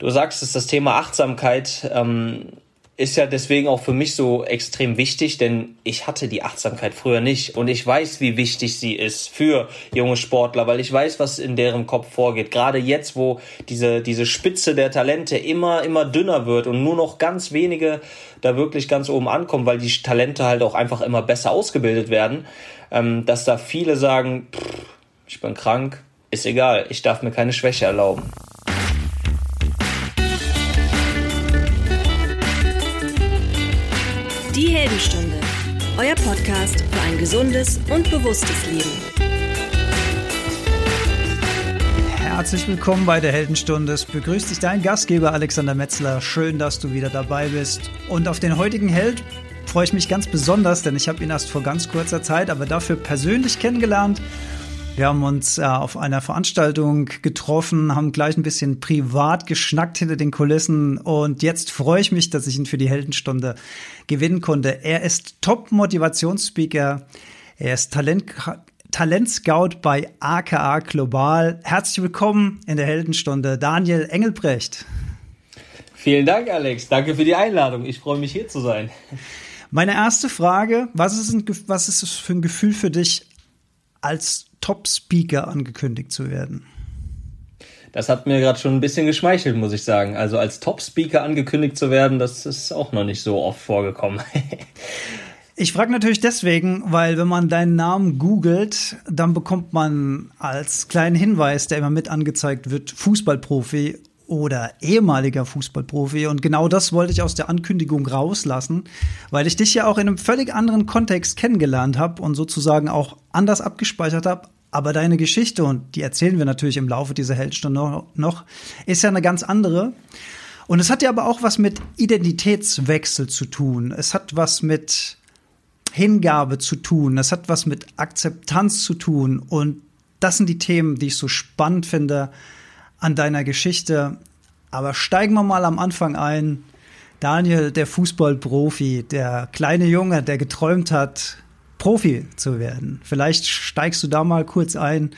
du sagst es, das Thema Achtsamkeit ähm, ist ja deswegen auch für mich so extrem wichtig, denn ich hatte die Achtsamkeit früher nicht und ich weiß, wie wichtig sie ist für junge Sportler, weil ich weiß, was in deren Kopf vorgeht. Gerade jetzt, wo diese, diese Spitze der Talente immer, immer dünner wird und nur noch ganz wenige da wirklich ganz oben ankommen, weil die Talente halt auch einfach immer besser ausgebildet werden, ähm, dass da viele sagen, pff, ich bin krank, ist egal, ich darf mir keine Schwäche erlauben. Euer Podcast für ein gesundes und bewusstes Leben. Herzlich willkommen bei der Heldenstunde. Es begrüßt dich dein Gastgeber Alexander Metzler. Schön, dass du wieder dabei bist. Und auf den heutigen Held freue ich mich ganz besonders, denn ich habe ihn erst vor ganz kurzer Zeit, aber dafür persönlich kennengelernt. Wir haben uns äh, auf einer Veranstaltung getroffen, haben gleich ein bisschen privat geschnackt hinter den Kulissen und jetzt freue ich mich, dass ich ihn für die Heldenstunde gewinnen konnte. Er ist Top-Motivationsspeaker, er ist Talent, Talentscout bei AKA Global. Herzlich willkommen in der Heldenstunde, Daniel Engelbrecht. Vielen Dank, Alex. Danke für die Einladung. Ich freue mich, hier zu sein. Meine erste Frage, was ist, ein, was ist es für ein Gefühl für dich, als Top-Speaker angekündigt zu werden? Das hat mir gerade schon ein bisschen geschmeichelt, muss ich sagen. Also als Top-Speaker angekündigt zu werden, das ist auch noch nicht so oft vorgekommen. Ich frage natürlich deswegen, weil wenn man deinen Namen googelt, dann bekommt man als kleinen Hinweis, der immer mit angezeigt wird, Fußballprofi oder ehemaliger Fußballprofi. Und genau das wollte ich aus der Ankündigung rauslassen, weil ich dich ja auch in einem völlig anderen Kontext kennengelernt habe und sozusagen auch anders abgespeichert habe. Aber deine Geschichte, und die erzählen wir natürlich im Laufe dieser Heldstunde noch, ist ja eine ganz andere. Und es hat ja aber auch was mit Identitätswechsel zu tun. Es hat was mit Hingabe zu tun. Es hat was mit Akzeptanz zu tun. Und das sind die Themen, die ich so spannend finde an deiner Geschichte. Aber steigen wir mal am Anfang ein. Daniel, der Fußballprofi, der kleine Junge, der geträumt hat, Profi zu werden. Vielleicht steigst du da mal kurz ein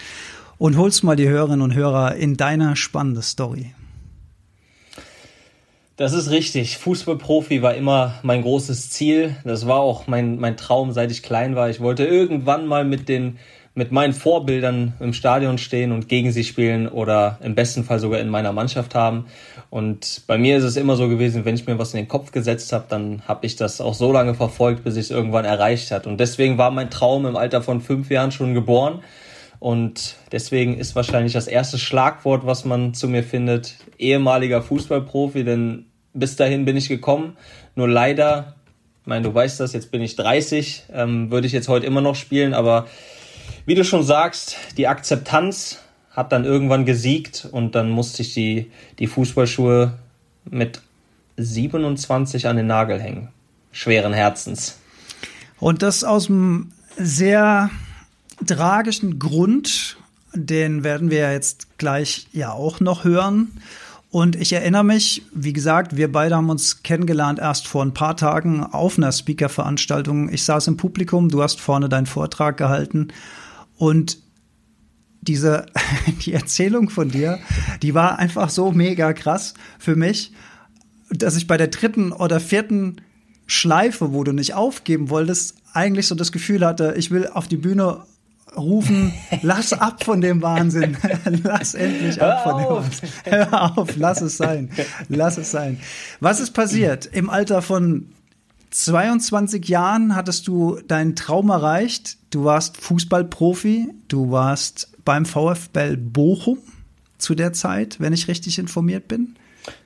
und holst mal die Hörerinnen und Hörer in deine spannende Story. Das ist richtig. Fußballprofi war immer mein großes Ziel. Das war auch mein, mein Traum, seit ich klein war. Ich wollte irgendwann mal mit den mit meinen Vorbildern im Stadion stehen und gegen sie spielen oder im besten Fall sogar in meiner Mannschaft haben. Und bei mir ist es immer so gewesen, wenn ich mir was in den Kopf gesetzt habe, dann habe ich das auch so lange verfolgt, bis ich es irgendwann erreicht hat. Und deswegen war mein Traum im Alter von fünf Jahren schon geboren. Und deswegen ist wahrscheinlich das erste Schlagwort, was man zu mir findet, ehemaliger Fußballprofi, denn bis dahin bin ich gekommen. Nur leider, ich meine, du weißt das, jetzt bin ich 30, ähm, würde ich jetzt heute immer noch spielen, aber wie du schon sagst, die Akzeptanz hat dann irgendwann gesiegt und dann musste ich die, die Fußballschuhe mit 27 an den Nagel hängen. Schweren Herzens. Und das aus einem sehr tragischen Grund, den werden wir jetzt gleich ja auch noch hören. Und ich erinnere mich, wie gesagt, wir beide haben uns kennengelernt erst vor ein paar Tagen auf einer Speaker-Veranstaltung. Ich saß im Publikum, du hast vorne deinen Vortrag gehalten und diese, die Erzählung von dir, die war einfach so mega krass für mich, dass ich bei der dritten oder vierten Schleife, wo du nicht aufgeben wolltest, eigentlich so das Gefühl hatte, ich will auf die Bühne rufen, lass ab von dem Wahnsinn. lass endlich ab von dem Wahnsinn. Hör auf, lass es sein. Lass es sein. Was ist passiert? Im Alter von 22 Jahren hattest du deinen Traum erreicht. Du warst Fußballprofi. Du warst beim VfL Bochum zu der Zeit, wenn ich richtig informiert bin.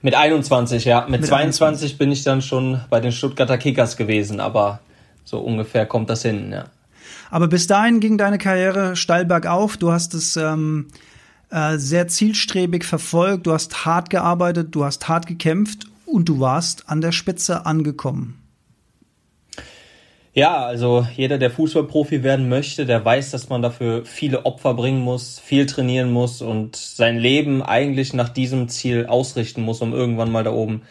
Mit 21, ja. Mit, Mit 22 21. bin ich dann schon bei den Stuttgarter Kickers gewesen, aber so ungefähr kommt das hin, ja. Aber bis dahin ging deine Karriere steil bergauf. Du hast es ähm, äh, sehr zielstrebig verfolgt, du hast hart gearbeitet, du hast hart gekämpft und du warst an der Spitze angekommen. Ja, also jeder, der Fußballprofi werden möchte, der weiß, dass man dafür viele Opfer bringen muss, viel trainieren muss und sein Leben eigentlich nach diesem Ziel ausrichten muss, um irgendwann mal da oben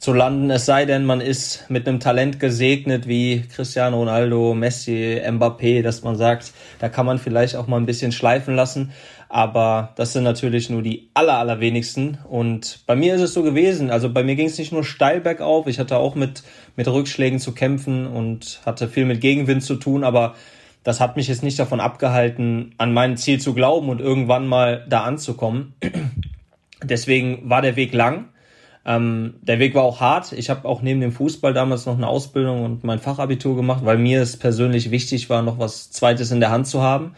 zu landen. Es sei denn, man ist mit einem Talent gesegnet wie Cristiano Ronaldo, Messi, Mbappé, dass man sagt, da kann man vielleicht auch mal ein bisschen schleifen lassen. Aber das sind natürlich nur die aller, allerwenigsten. Und bei mir ist es so gewesen. Also bei mir ging es nicht nur steil bergauf. Ich hatte auch mit, mit Rückschlägen zu kämpfen und hatte viel mit Gegenwind zu tun. Aber das hat mich jetzt nicht davon abgehalten, an mein Ziel zu glauben und irgendwann mal da anzukommen. Deswegen war der Weg lang. Ähm, der Weg war auch hart. Ich habe auch neben dem Fußball damals noch eine Ausbildung und mein Fachabitur gemacht, weil mir es persönlich wichtig war, noch was Zweites in der Hand zu haben.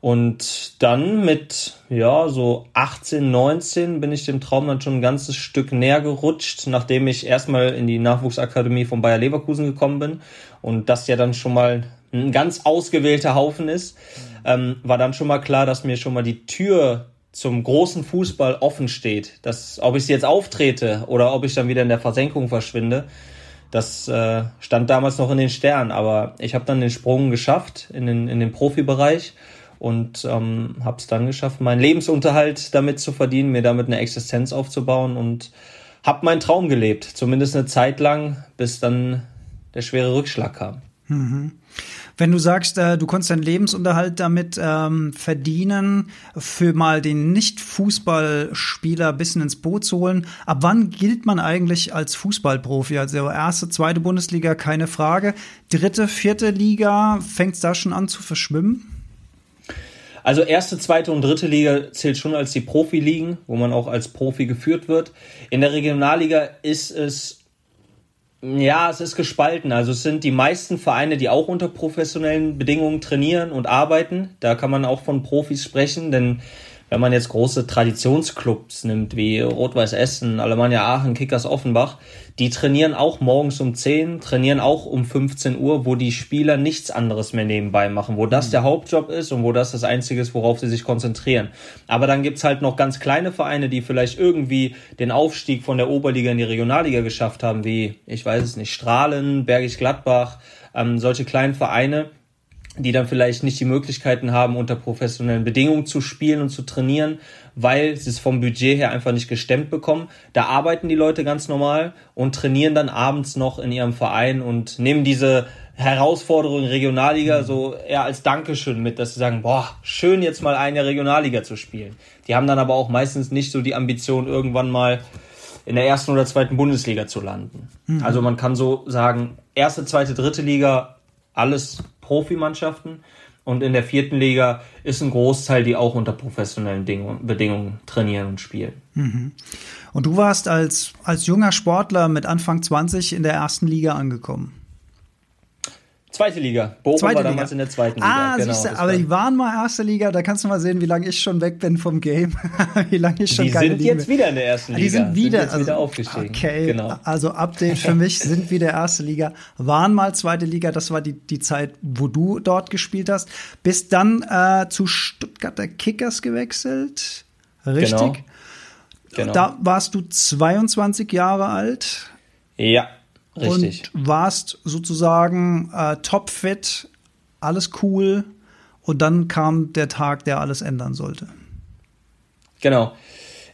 Und dann mit, ja, so 18, 19 bin ich dem Traum dann schon ein ganzes Stück näher gerutscht, nachdem ich erstmal in die Nachwuchsakademie von Bayer Leverkusen gekommen bin. Und das ja dann schon mal ein ganz ausgewählter Haufen ist, ähm, war dann schon mal klar, dass mir schon mal die Tür zum großen Fußball offen steht. Dass, ob ich jetzt auftrete oder ob ich dann wieder in der Versenkung verschwinde, das äh, stand damals noch in den Sternen. Aber ich habe dann den Sprung geschafft in den, in den Profibereich und ähm, habe es dann geschafft, meinen Lebensunterhalt damit zu verdienen, mir damit eine Existenz aufzubauen und habe meinen Traum gelebt, zumindest eine Zeit lang, bis dann der schwere Rückschlag kam. Mhm. Wenn du sagst, äh, du konntest deinen Lebensunterhalt damit ähm, verdienen, für mal den Nicht-Fußballspieler bisschen ins Boot zu holen, ab wann gilt man eigentlich als Fußballprofi? Also erste, zweite Bundesliga, keine Frage. Dritte, vierte Liga, fängt es da schon an zu verschwimmen? Also erste, zweite und dritte Liga zählt schon als die Profiligen, wo man auch als Profi geführt wird. In der Regionalliga ist es ja, es ist gespalten. Also es sind die meisten Vereine, die auch unter professionellen Bedingungen trainieren und arbeiten. Da kann man auch von Profis sprechen, denn wenn man jetzt große Traditionsclubs nimmt, wie Rot-Weiß Essen, Alemannia Aachen, Kickers Offenbach, die trainieren auch morgens um 10, trainieren auch um 15 Uhr, wo die Spieler nichts anderes mehr nebenbei machen, wo das mhm. der Hauptjob ist und wo das das Einzige ist, worauf sie sich konzentrieren. Aber dann gibt's halt noch ganz kleine Vereine, die vielleicht irgendwie den Aufstieg von der Oberliga in die Regionalliga geschafft haben, wie, ich weiß es nicht, Strahlen, Bergisch Gladbach, ähm, solche kleinen Vereine, die dann vielleicht nicht die Möglichkeiten haben, unter professionellen Bedingungen zu spielen und zu trainieren, weil sie es vom Budget her einfach nicht gestemmt bekommen. Da arbeiten die Leute ganz normal und trainieren dann abends noch in ihrem Verein und nehmen diese Herausforderung Regionalliga so eher als Dankeschön mit, dass sie sagen, boah, schön jetzt mal eine Regionalliga zu spielen. Die haben dann aber auch meistens nicht so die Ambition, irgendwann mal in der ersten oder zweiten Bundesliga zu landen. Mhm. Also man kann so sagen, erste, zweite, dritte Liga, alles Profimannschaften. Und in der vierten Liga ist ein Großteil, die auch unter professionellen Bedingungen trainieren und spielen. Mhm. Und du warst als, als junger Sportler mit Anfang 20 in der ersten Liga angekommen. Zweite Liga. Bochum Zweite war Liga. damals in der zweiten Liga. Ah, genau, siehste, aber die waren mal erste Liga. Da kannst du mal sehen, wie lange ich schon weg bin vom Game. wie lange ich schon Die sind jetzt wieder in der ersten Liga. Die sind wieder, sind also, wieder aufgestiegen. Okay, genau. also Update für mich sind wieder erste Liga. Waren mal zweite Liga. Das war die, die Zeit, wo du dort gespielt hast. Bist dann äh, zu Stuttgarter Kickers gewechselt. Richtig? Genau. genau. Da warst du 22 Jahre alt. Ja. Richtig. Und warst sozusagen äh, topfit, alles cool. Und dann kam der Tag, der alles ändern sollte. Genau.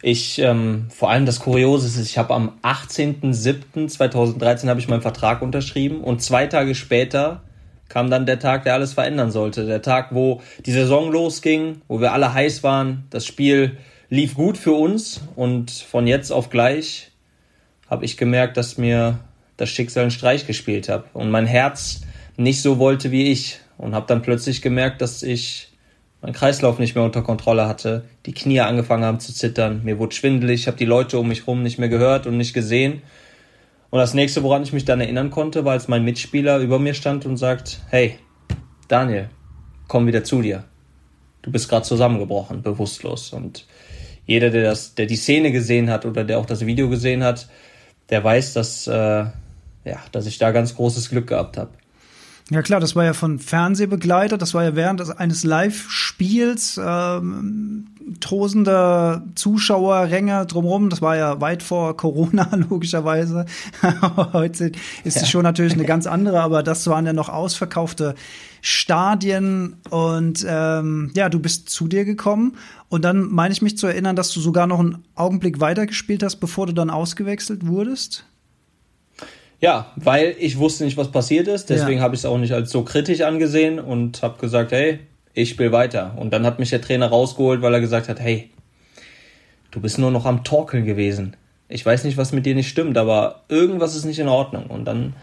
Ich, ähm, vor allem das Kuriose ist, ich habe am 18.07.2013 habe ich meinen Vertrag unterschrieben und zwei Tage später kam dann der Tag, der alles verändern sollte. Der Tag, wo die Saison losging, wo wir alle heiß waren. Das Spiel lief gut für uns und von jetzt auf gleich habe ich gemerkt, dass mir das Schicksal einen Streich gespielt habe und mein Herz nicht so wollte wie ich und habe dann plötzlich gemerkt, dass ich meinen Kreislauf nicht mehr unter Kontrolle hatte, die Knie angefangen haben zu zittern, mir wurde schwindelig, ich habe die Leute um mich herum nicht mehr gehört und nicht gesehen. Und das nächste, woran ich mich dann erinnern konnte, war, als mein Mitspieler über mir stand und sagt, hey, Daniel, komm wieder zu dir. Du bist gerade zusammengebrochen, bewusstlos. Und jeder, der das, der die Szene gesehen hat oder der auch das Video gesehen hat, der weiß, dass äh, ja, dass ich da ganz großes Glück gehabt habe. Ja klar, das war ja von Fernsehbegleiter, das war ja während eines Live-Spiels, ähm, tosender Zuschauerränge drumherum, das war ja weit vor Corona logischerweise. Heute ist ja. die Show natürlich eine ganz andere, aber das waren ja noch ausverkaufte Stadien und ähm, ja, du bist zu dir gekommen und dann meine ich mich zu erinnern, dass du sogar noch einen Augenblick weitergespielt hast, bevor du dann ausgewechselt wurdest. Ja, weil ich wusste nicht, was passiert ist. Deswegen ja. habe ich es auch nicht als so kritisch angesehen und habe gesagt, hey, ich spiele weiter. Und dann hat mich der Trainer rausgeholt, weil er gesagt hat, hey, du bist nur noch am Torkeln gewesen. Ich weiß nicht, was mit dir nicht stimmt, aber irgendwas ist nicht in Ordnung. Und dann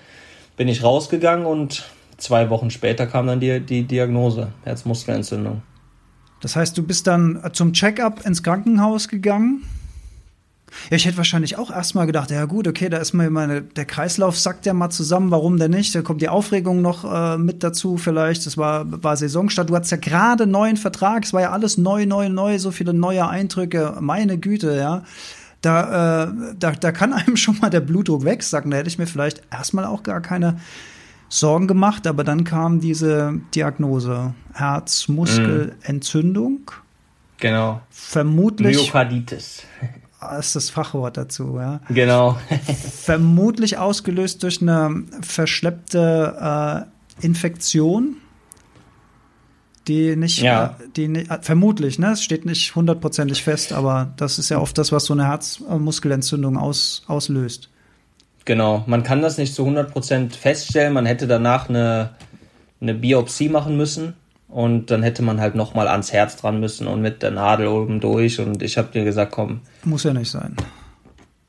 bin ich rausgegangen und zwei Wochen später kam dann die, die Diagnose, Herzmuskelentzündung. Das heißt, du bist dann zum Checkup ins Krankenhaus gegangen? Ja, ich hätte wahrscheinlich auch erstmal gedacht, ja gut, okay, da ist mal meine, der Kreislauf sackt ja mal zusammen, warum denn nicht? Da kommt die Aufregung noch äh, mit dazu vielleicht. Das war, war Saisonstart. Du hattest ja gerade neuen Vertrag, es war ja alles neu, neu, neu, so viele neue Eindrücke. Meine Güte, ja. Da, äh, da, da kann einem schon mal der Blutdruck wegsacken. Da hätte ich mir vielleicht erstmal auch gar keine Sorgen gemacht, aber dann kam diese Diagnose Herzmuskelentzündung. Genau. Vermutlich. Myokarditis. ist das Fachwort dazu, ja. Genau. Vermutlich ausgelöst durch eine verschleppte äh, Infektion, die nicht, ja. äh, die äh, vermutlich, ne, es steht nicht hundertprozentig fest, aber das ist ja oft das, was so eine Herzmuskelentzündung aus, auslöst. Genau, man kann das nicht zu 100% feststellen. Man hätte danach eine, eine Biopsie machen müssen und dann hätte man halt nochmal ans Herz dran müssen und mit der Nadel oben durch. Und ich habe dir gesagt, komm. Muss ja nicht sein.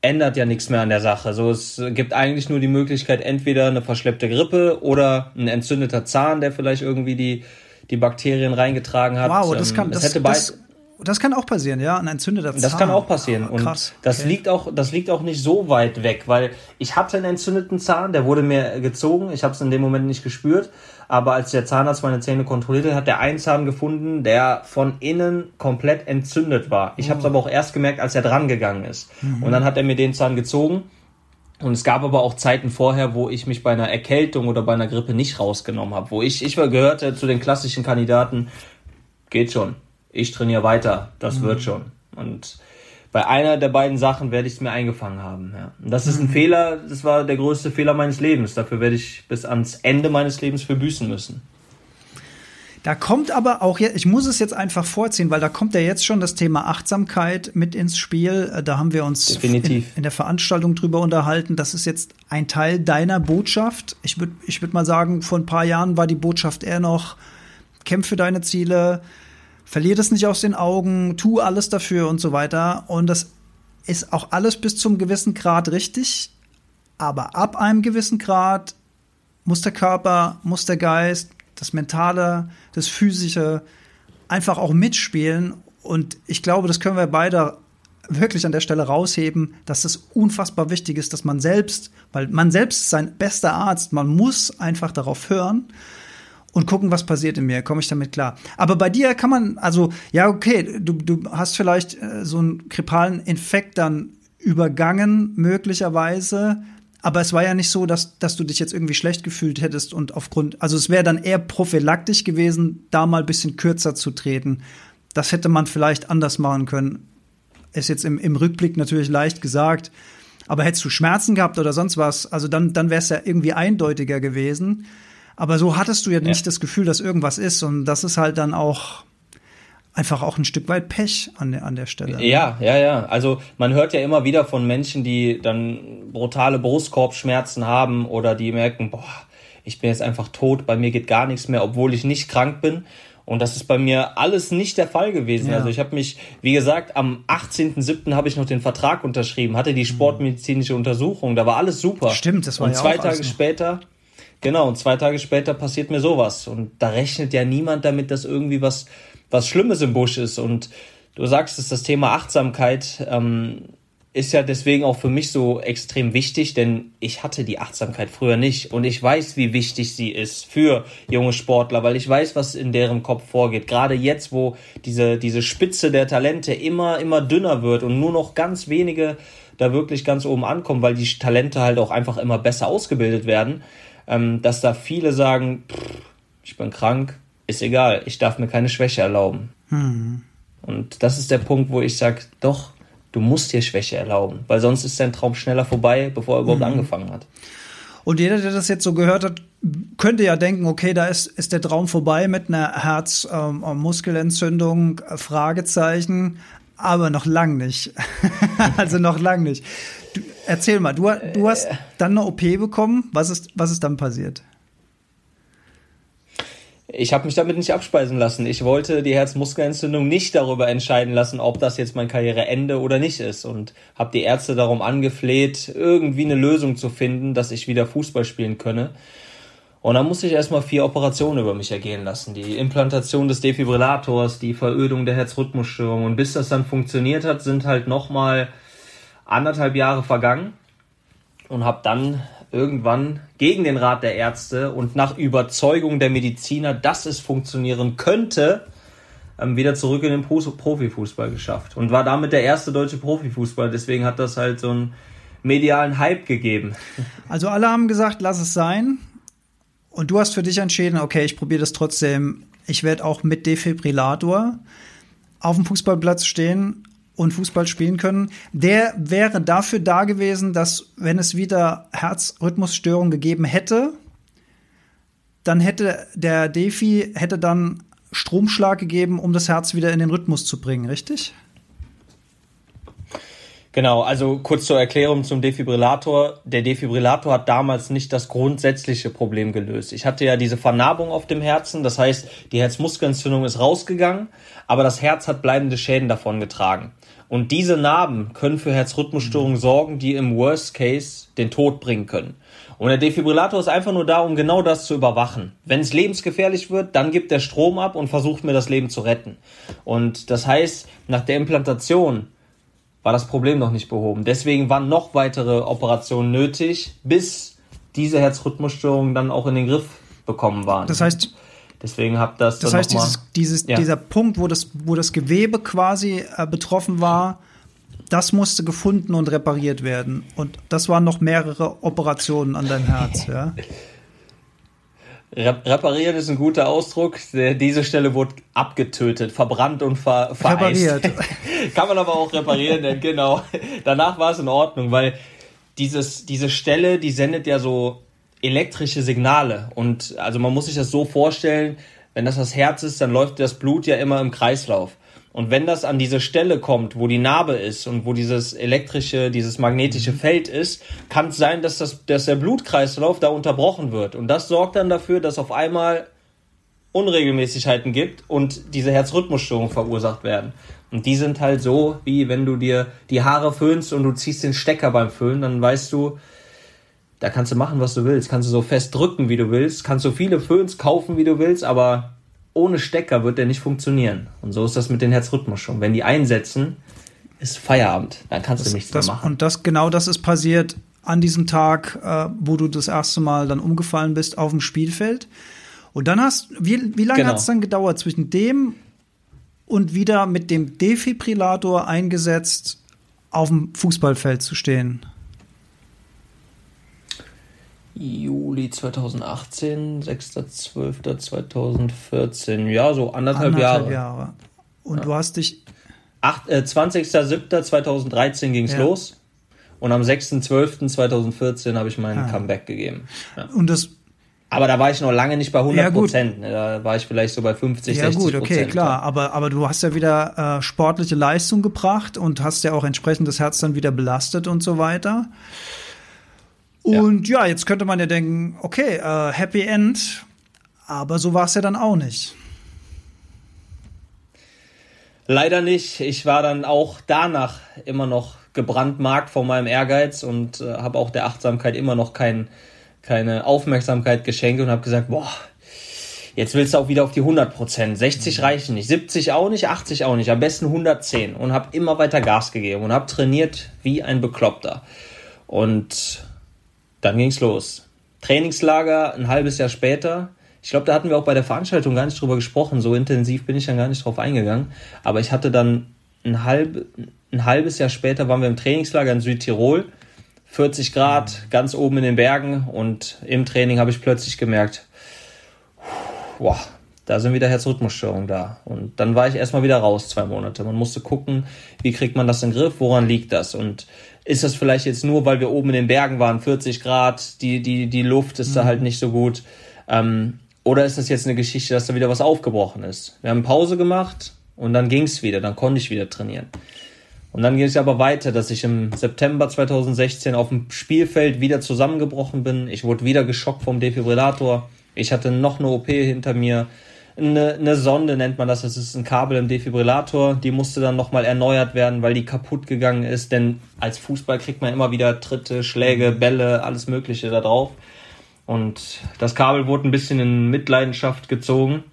Ändert ja nichts mehr an der Sache. So, es gibt eigentlich nur die Möglichkeit, entweder eine verschleppte Grippe oder ein entzündeter Zahn, der vielleicht irgendwie die, die Bakterien reingetragen hat. Wow, das kann, ähm, das, hätte das, das kann auch passieren, ja, ein entzündeter Zahn. Das kann auch passieren. Oh, krass. Und das okay. liegt auch, das liegt auch nicht so weit weg, weil ich hatte einen entzündeten Zahn, der wurde mir gezogen. Ich habe es in dem Moment nicht gespürt, aber als der Zahnarzt meine Zähne kontrollierte, hat der einen Zahn gefunden, der von innen komplett entzündet war. Ich oh. habe es aber auch erst gemerkt, als er dran gegangen ist. Mhm. Und dann hat er mir den Zahn gezogen. Und es gab aber auch Zeiten vorher, wo ich mich bei einer Erkältung oder bei einer Grippe nicht rausgenommen habe, wo ich ich gehörte zu den klassischen Kandidaten, geht schon ich trainiere weiter, das mhm. wird schon. Und bei einer der beiden Sachen werde ich es mir eingefangen haben. Ja. Und das ist ein mhm. Fehler, das war der größte Fehler meines Lebens. Dafür werde ich bis ans Ende meines Lebens für büßen müssen. Da kommt aber auch, ich muss es jetzt einfach vorziehen, weil da kommt ja jetzt schon das Thema Achtsamkeit mit ins Spiel. Äh, da haben wir uns in, in, der Veranstaltung drüber unterhalten. Das ist jetzt ein Teil deiner Botschaft. Ich würde ich würd mal sagen, vor ein paar Jahren war die Botschaft eher noch, kämpfe deine Ziele, verlier das nicht aus den Augen, tu alles dafür und so weiter. Und das ist auch alles bis zum gewissen Grad richtig. Aber ab einem gewissen Grad muss der Körper, muss der Geist, das Mentale, das Physische einfach auch mitspielen. Und ich glaube, das können wir beide wirklich an der Stelle rausheben, dass es unfassbar wichtig ist, dass man selbst, weil man selbst sein bester Arzt, man muss einfach darauf hören und gucken, was passiert in mir. Komme ich damit klar? Aber bei dir kann man, also, ja, okay, du, du hast vielleicht äh, so einen kripalen Infekt dann übergangen, möglicherweise. Aber es war ja nicht so, dass, dass du dich jetzt irgendwie schlecht gefühlt hättest und aufgrund, also es wäre dann eher prophylaktisch gewesen, da mal ein bisschen kürzer zu treten. Das hätte man vielleicht anders machen können. Ist jetzt im, im Rückblick natürlich leicht gesagt. Aber hättest du Schmerzen gehabt oder sonst was, also dann, dann wäre es ja irgendwie eindeutiger gewesen. Aber so hattest du ja, ja nicht das Gefühl, dass irgendwas ist. Und das ist halt dann auch einfach auch ein Stück weit Pech an der, an der Stelle. Ja, ja, ja. Also man hört ja immer wieder von Menschen, die dann brutale Brustkorbschmerzen haben oder die merken, boah, ich bin jetzt einfach tot, bei mir geht gar nichts mehr, obwohl ich nicht krank bin. Und das ist bei mir alles nicht der Fall gewesen. Ja. Also ich habe mich, wie gesagt, am 18.07. habe ich noch den Vertrag unterschrieben, hatte die mhm. sportmedizinische Untersuchung, da war alles super. Stimmt, das war Und ja zwei Tage später Genau, und zwei Tage später passiert mir sowas. Und da rechnet ja niemand damit, dass irgendwie was, was Schlimmes im Busch ist. Und du sagst es, das Thema Achtsamkeit ähm, ist ja deswegen auch für mich so extrem wichtig, denn ich hatte die Achtsamkeit früher nicht. Und ich weiß, wie wichtig sie ist für junge Sportler, weil ich weiß, was in deren Kopf vorgeht. Gerade jetzt, wo diese, diese Spitze der Talente immer, immer dünner wird und nur noch ganz wenige da wirklich ganz oben ankommen, weil die Talente halt auch einfach immer besser ausgebildet werden ähm, dass da viele sagen, pff, ich bin krank, ist egal, ich darf mir keine Schwäche erlauben. Mhm. Und das ist der Punkt, wo ich sage, doch, du musst dir Schwäche erlauben, weil sonst ist dein Traum schneller vorbei, bevor er überhaupt mhm. angefangen hat. Und jeder, der das jetzt so gehört hat, könnte ja denken, okay, da ist, ist der Traum vorbei mit einer Herzmuskelentzündung, ähm, Fragezeichen, aber noch lang nicht. also noch lang nicht. Du, erzähl mal, du, du hast dann eine OP bekommen. Was ist, was ist dann passiert? ich habe mich damit nicht abspeisen lassen. Ich wollte die Herzmuskelentzündung nicht darüber entscheiden lassen, ob das jetzt mein Karriereende oder nicht ist. Und habe die Ärzte darum angefleht, irgendwie eine Lösung zu finden, dass ich wieder Fußball spielen könne. Und dann musste ich erstmal vier Operationen über mich ergehen lassen. Die Implantation des Defibrillators, die Verödung der Herzrhythmusstörung. Und bis das dann funktioniert hat, sind halt nochmal anderthalb Jahre vergangen. Und habe dann irgendwann gegen den Rat der Ärzte und nach Überzeugung der Mediziner, dass es funktionieren könnte, ähm, wieder zurück in den Profifußball geschafft und war damit der erste deutsche Profifußball. Deswegen hat das halt so einen medialen Hype gegeben. Also alle haben gesagt, lass es sein. Und du hast für dich entschieden, okay, ich probiere das trotzdem. Ich werde auch mit Defibrillator auf dem Fußballplatz stehen und Fußball spielen können, der wäre dafür da gewesen, dass wenn es wieder Herzrhythmusstörungen gegeben hätte, dann hätte der Defi hätte dann Stromschlag gegeben, um das Herz wieder in den Rhythmus zu bringen, richtig? Genau, also kurz zur Erklärung zum Defibrillator. Der Defibrillator hat damals nicht das grundsätzliche Problem gelöst. Ich hatte ja diese Vernarbung auf dem Herzen, das heißt, die Herzmuskelentzündung ist rausgegangen, aber das Herz hat bleibende Schäden davon getragen. Und diese Narben können für Herzrhythmusstörungen sorgen, die im Worst Case den Tod bringen können. Und der Defibrillator ist einfach nur da, um genau das zu überwachen. Wenn es lebensgefährlich wird, dann gibt der Strom ab und versucht mir das Leben zu retten. Und das heißt, nach der Implantation war das Problem noch nicht behoben. Deswegen waren noch weitere Operationen nötig, bis diese Herzrhythmusstörungen dann auch in den Griff bekommen waren. Das heißt, Deswegen habe das. Das heißt, dieses, dieses, ja. dieser Punkt, wo das, wo das Gewebe quasi äh, betroffen war, das musste gefunden und repariert werden. Und das waren noch mehrere Operationen an deinem Herz, ja. Reparieren ist ein guter Ausdruck. Diese Stelle wurde abgetötet, verbrannt und ver vereist. Repariert. Kann man aber auch reparieren, denn genau. Danach war es in Ordnung, weil dieses, diese Stelle, die sendet ja so elektrische Signale. Und also man muss sich das so vorstellen, wenn das das Herz ist, dann läuft das Blut ja immer im Kreislauf. Und wenn das an diese Stelle kommt, wo die Narbe ist und wo dieses elektrische, dieses magnetische mhm. Feld ist, kann es sein, dass, das, dass der Blutkreislauf da unterbrochen wird. Und das sorgt dann dafür, dass auf einmal Unregelmäßigkeiten gibt und diese Herzrhythmusstörungen verursacht werden. Und die sind halt so, wie wenn du dir die Haare föhnst und du ziehst den Stecker beim Föhnen, dann weißt du, da kannst du machen, was du willst. Kannst du so fest drücken, wie du willst. Kannst so viele Föhns kaufen, wie du willst, aber ohne Stecker wird der nicht funktionieren. Und so ist das mit den Herzrhythmusschwungen. Wenn die einsetzen, ist Feierabend. Dann kannst das, du nichts das, mehr machen. Und das, genau das ist passiert an diesem Tag, äh, wo du das erste Mal dann umgefallen bist auf dem Spielfeld. Und dann hast, wie, wie lange genau. hat es dann gedauert zwischen dem und wieder mit dem Defibrillator eingesetzt auf dem Fußballfeld zu stehen? Juli 2018, 6.12.2014. Ja, so anderthalb, anderthalb Jahre. Jahre. Und ja. du hast dich. äh, 20.07.2013 ging es ja. los. Und am 6.12.2014 habe ich meinen ah. Comeback gegeben. Ja. Und das. Aber da war ich noch lange nicht bei 100 Prozent. Ne? Da war ich vielleicht so bei 50, ja, 60 Prozent. Ja gut, okay, klar. Aber, aber du hast ja wieder äh, sportliche Leistung gebracht und hast ja auch entsprechend das Herz dann wieder belastet und so weiter. Und ja, ja jetzt könnte man ja denken, okay, äh, Happy End, aber so war es ja dann auch nicht. Leider nicht. Ich war dann auch danach immer noch gebrandmarkt von meinem Ehrgeiz und äh, habe auch der Achtsamkeit immer noch kein, keine Aufmerksamkeit geschenkt und habe gesagt, boah, jetzt willst du auch wieder auf die 100 Prozent. 60 mhm. reichen nicht, 70 auch nicht, 80 auch nicht, am besten 110 und habe immer weiter Gas gegeben und habe trainiert wie ein Bekloppter. Und dann ging's los. Trainingslager ein halbes Jahr später. Ich glaube, da hatten wir auch bei der Veranstaltung gar nicht drüber gesprochen. So intensiv bin ich dann gar nicht drauf eingegangen. Aber ich hatte dann ein, halb, ein halbes Jahr später waren wir im Trainingslager in Südtirol. 40 Grad, ganz oben in den Bergen. Und im Training habe ich plötzlich gemerkt, boah, da sind wieder Herzrhythmusstörungen da. Und dann war ich erstmal wieder raus, zwei Monate. Man musste gucken, wie kriegt man das in den Griff, woran liegt das? Und ist das vielleicht jetzt nur, weil wir oben in den Bergen waren, 40 Grad, die, die, die Luft ist mhm. da halt nicht so gut. Ähm, oder ist das jetzt eine Geschichte, dass da wieder was aufgebrochen ist? Wir haben Pause gemacht und dann ging es wieder, dann konnte ich wieder trainieren. Und dann ging es aber weiter, dass ich im September 2016 auf dem Spielfeld wieder zusammengebrochen bin. Ich wurde wieder geschockt vom Defibrillator. Ich hatte noch eine OP hinter mir. Eine, eine Sonde nennt man das. Das ist ein Kabel im Defibrillator. Die musste dann nochmal erneuert werden, weil die kaputt gegangen ist. Denn als Fußball kriegt man immer wieder Tritte, Schläge, Bälle, alles Mögliche da drauf. Und das Kabel wurde ein bisschen in Mitleidenschaft gezogen.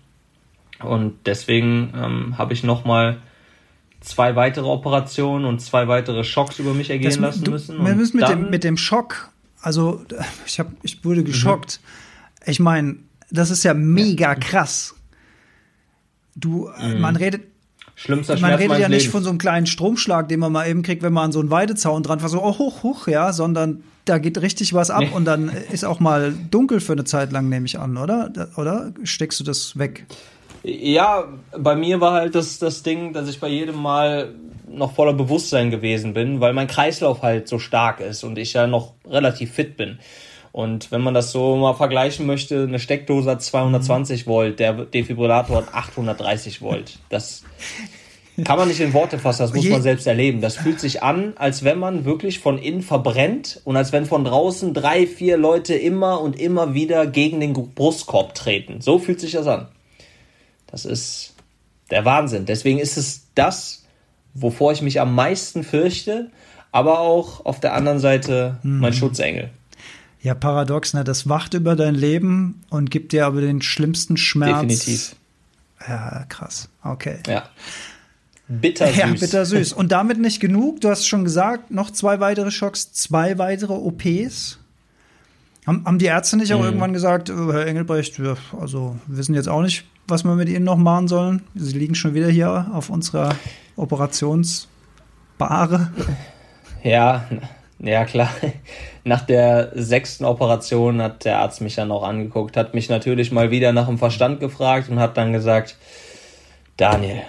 Und deswegen ähm, habe ich nochmal zwei weitere Operationen und zwei weitere Schocks über mich ergehen das, lassen du, müssen. Wir müssen mit dem, mit dem Schock, also ich, hab, ich wurde geschockt. Mhm. Ich meine, das ist ja mega ja. krass. Du, mhm. man redet. Schlimmster man redet ja nicht Lebens. von so einem kleinen Stromschlag, den man mal eben kriegt, wenn man an so einen Weidezaun dran war, so oh, hoch, hoch, ja, sondern da geht richtig was ab nee. und dann ist auch mal dunkel für eine Zeit lang, nehme ich an, oder? Oder steckst du das weg? Ja, bei mir war halt das, das Ding, dass ich bei jedem Mal noch voller Bewusstsein gewesen bin, weil mein Kreislauf halt so stark ist und ich ja noch relativ fit bin. Und wenn man das so mal vergleichen möchte, eine Steckdose hat 220 mhm. Volt, der Defibrillator hat 830 Volt. Das kann man nicht in Worte fassen, das muss man selbst erleben. Das fühlt sich an, als wenn man wirklich von innen verbrennt und als wenn von draußen drei, vier Leute immer und immer wieder gegen den Brustkorb treten. So fühlt sich das an. Das ist der Wahnsinn. Deswegen ist es das, wovor ich mich am meisten fürchte, aber auch auf der anderen Seite mein mhm. Schutzengel. Ja, paradox, ne? Das wacht über dein Leben und gibt dir aber den schlimmsten Schmerz. Definitiv. Ja, krass. Okay. Ja. Bittersüß. Ja, bittersüß. Und damit nicht genug. Du hast schon gesagt, noch zwei weitere Schocks, zwei weitere OPs. Haben, haben die Ärzte nicht auch mhm. irgendwann gesagt, oh, Herr Engelbrecht, wir, also wissen jetzt auch nicht, was wir mit Ihnen noch machen sollen? Sie liegen schon wieder hier auf unserer Operationsbare. Ja, ja, klar. Nach der sechsten Operation hat der Arzt mich dann auch angeguckt, hat mich natürlich mal wieder nach dem Verstand gefragt und hat dann gesagt, Daniel,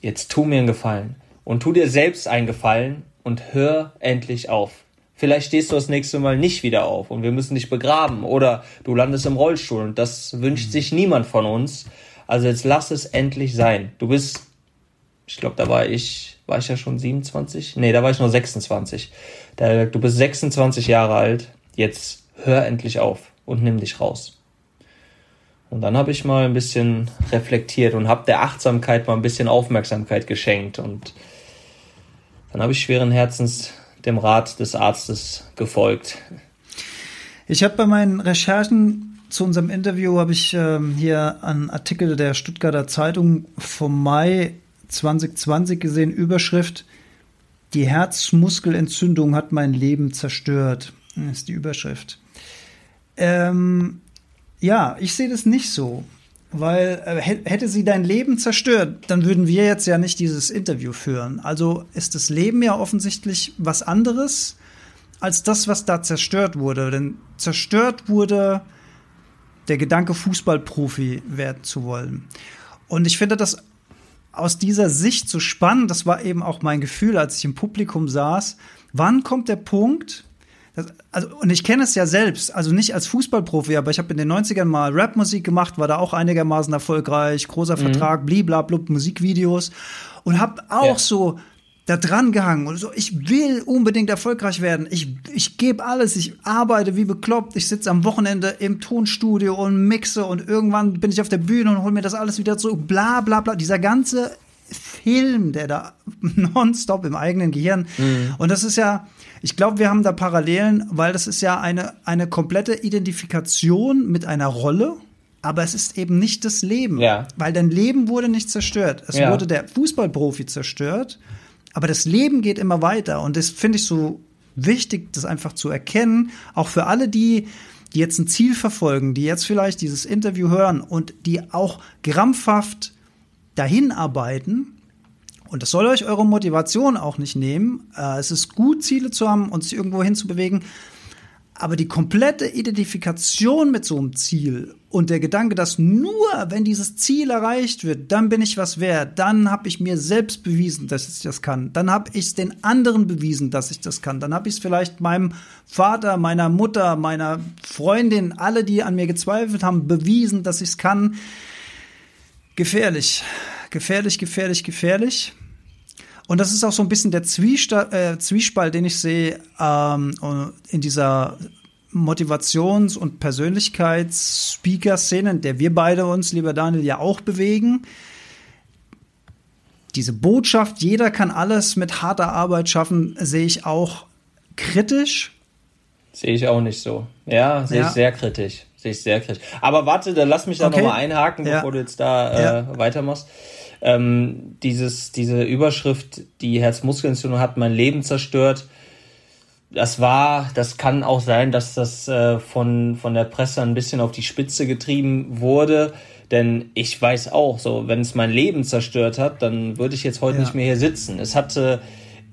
jetzt tu mir einen Gefallen und tu dir selbst einen Gefallen und hör endlich auf. Vielleicht stehst du das nächste Mal nicht wieder auf und wir müssen dich begraben oder du landest im Rollstuhl und das wünscht sich niemand von uns. Also jetzt lass es endlich sein. Du bist, ich glaube, da war ich war ich ja schon 27? Nee, da war ich nur 26. Da, du bist 26 Jahre alt, jetzt hör endlich auf und nimm dich raus. Und dann habe ich mal ein bisschen reflektiert und habe der Achtsamkeit mal ein bisschen Aufmerksamkeit geschenkt. Und dann habe ich schweren Herzens dem Rat des Arztes gefolgt. Ich habe bei meinen Recherchen zu unserem Interview habe ich ähm, hier einen Artikel der Stuttgarter Zeitung vom Mai 2020 gesehen, Überschrift, die Herzmuskelentzündung hat mein Leben zerstört. Ist die Überschrift. Ähm, ja, ich sehe das nicht so, weil äh, hätte sie dein Leben zerstört, dann würden wir jetzt ja nicht dieses Interview führen. Also ist das Leben ja offensichtlich was anderes als das, was da zerstört wurde. Denn zerstört wurde der Gedanke, Fußballprofi werden zu wollen. Und ich finde das aus dieser Sicht zu spannen, das war eben auch mein Gefühl, als ich im Publikum saß. Wann kommt der Punkt? Das, also, und ich kenne es ja selbst, also nicht als Fußballprofi, aber ich habe in den 90ern mal Rapmusik gemacht, war da auch einigermaßen erfolgreich, großer mhm. Vertrag, bliblablub, Musikvideos und habe auch ja. so da dran gehangen und so, ich will unbedingt erfolgreich werden. Ich, ich gebe alles, ich arbeite wie bekloppt, ich sitze am Wochenende im Tonstudio und mixe und irgendwann bin ich auf der Bühne und hole mir das alles wieder zurück, bla bla bla. Dieser ganze Film, der da nonstop im eigenen Gehirn. Mhm. Und das ist ja, ich glaube, wir haben da Parallelen, weil das ist ja eine, eine komplette Identifikation mit einer Rolle. Aber es ist eben nicht das Leben. Ja. Weil dein Leben wurde nicht zerstört. Es ja. wurde der Fußballprofi zerstört. Aber das Leben geht immer weiter und das finde ich so wichtig, das einfach zu erkennen, auch für alle die, die jetzt ein Ziel verfolgen, die jetzt vielleicht dieses Interview hören und die auch krampfhaft dahin arbeiten. Und das soll euch eure Motivation auch nicht nehmen. Äh, es ist gut, Ziele zu haben und sich irgendwo hinzubewegen. Aber die komplette Identifikation mit so einem Ziel und der Gedanke, dass nur wenn dieses Ziel erreicht wird, dann bin ich was wert, dann habe ich mir selbst bewiesen, dass ich das kann, dann habe ich es den anderen bewiesen, dass ich das kann, dann habe ich es vielleicht meinem Vater, meiner Mutter, meiner Freundin, alle, die an mir gezweifelt haben, bewiesen, dass ich es kann. Gefährlich, gefährlich, gefährlich, gefährlich. Und das ist auch so ein bisschen der Zwiespalt, äh, Zwiespalt den ich sehe ähm, in dieser Motivations- und Persönlichkeits-Speaker-Szene, in der wir beide uns, lieber Daniel, ja auch bewegen. Diese Botschaft, jeder kann alles mit harter Arbeit schaffen, sehe ich auch kritisch. Sehe ich auch nicht so. Ja, sehe ja. ich sehr kritisch. Sehe ich sehr kritisch. Aber warte, dann lass mich da okay. nochmal einhaken, ja. bevor du jetzt da äh, ja. weitermachst. Ähm, dieses, diese Überschrift, die Herzmuskelentzündung hat mein Leben zerstört. Das war, das kann auch sein, dass das äh, von, von der Presse ein bisschen auf die Spitze getrieben wurde. Denn ich weiß auch, so, wenn es mein Leben zerstört hat, dann würde ich jetzt heute ja. nicht mehr hier sitzen. Es hatte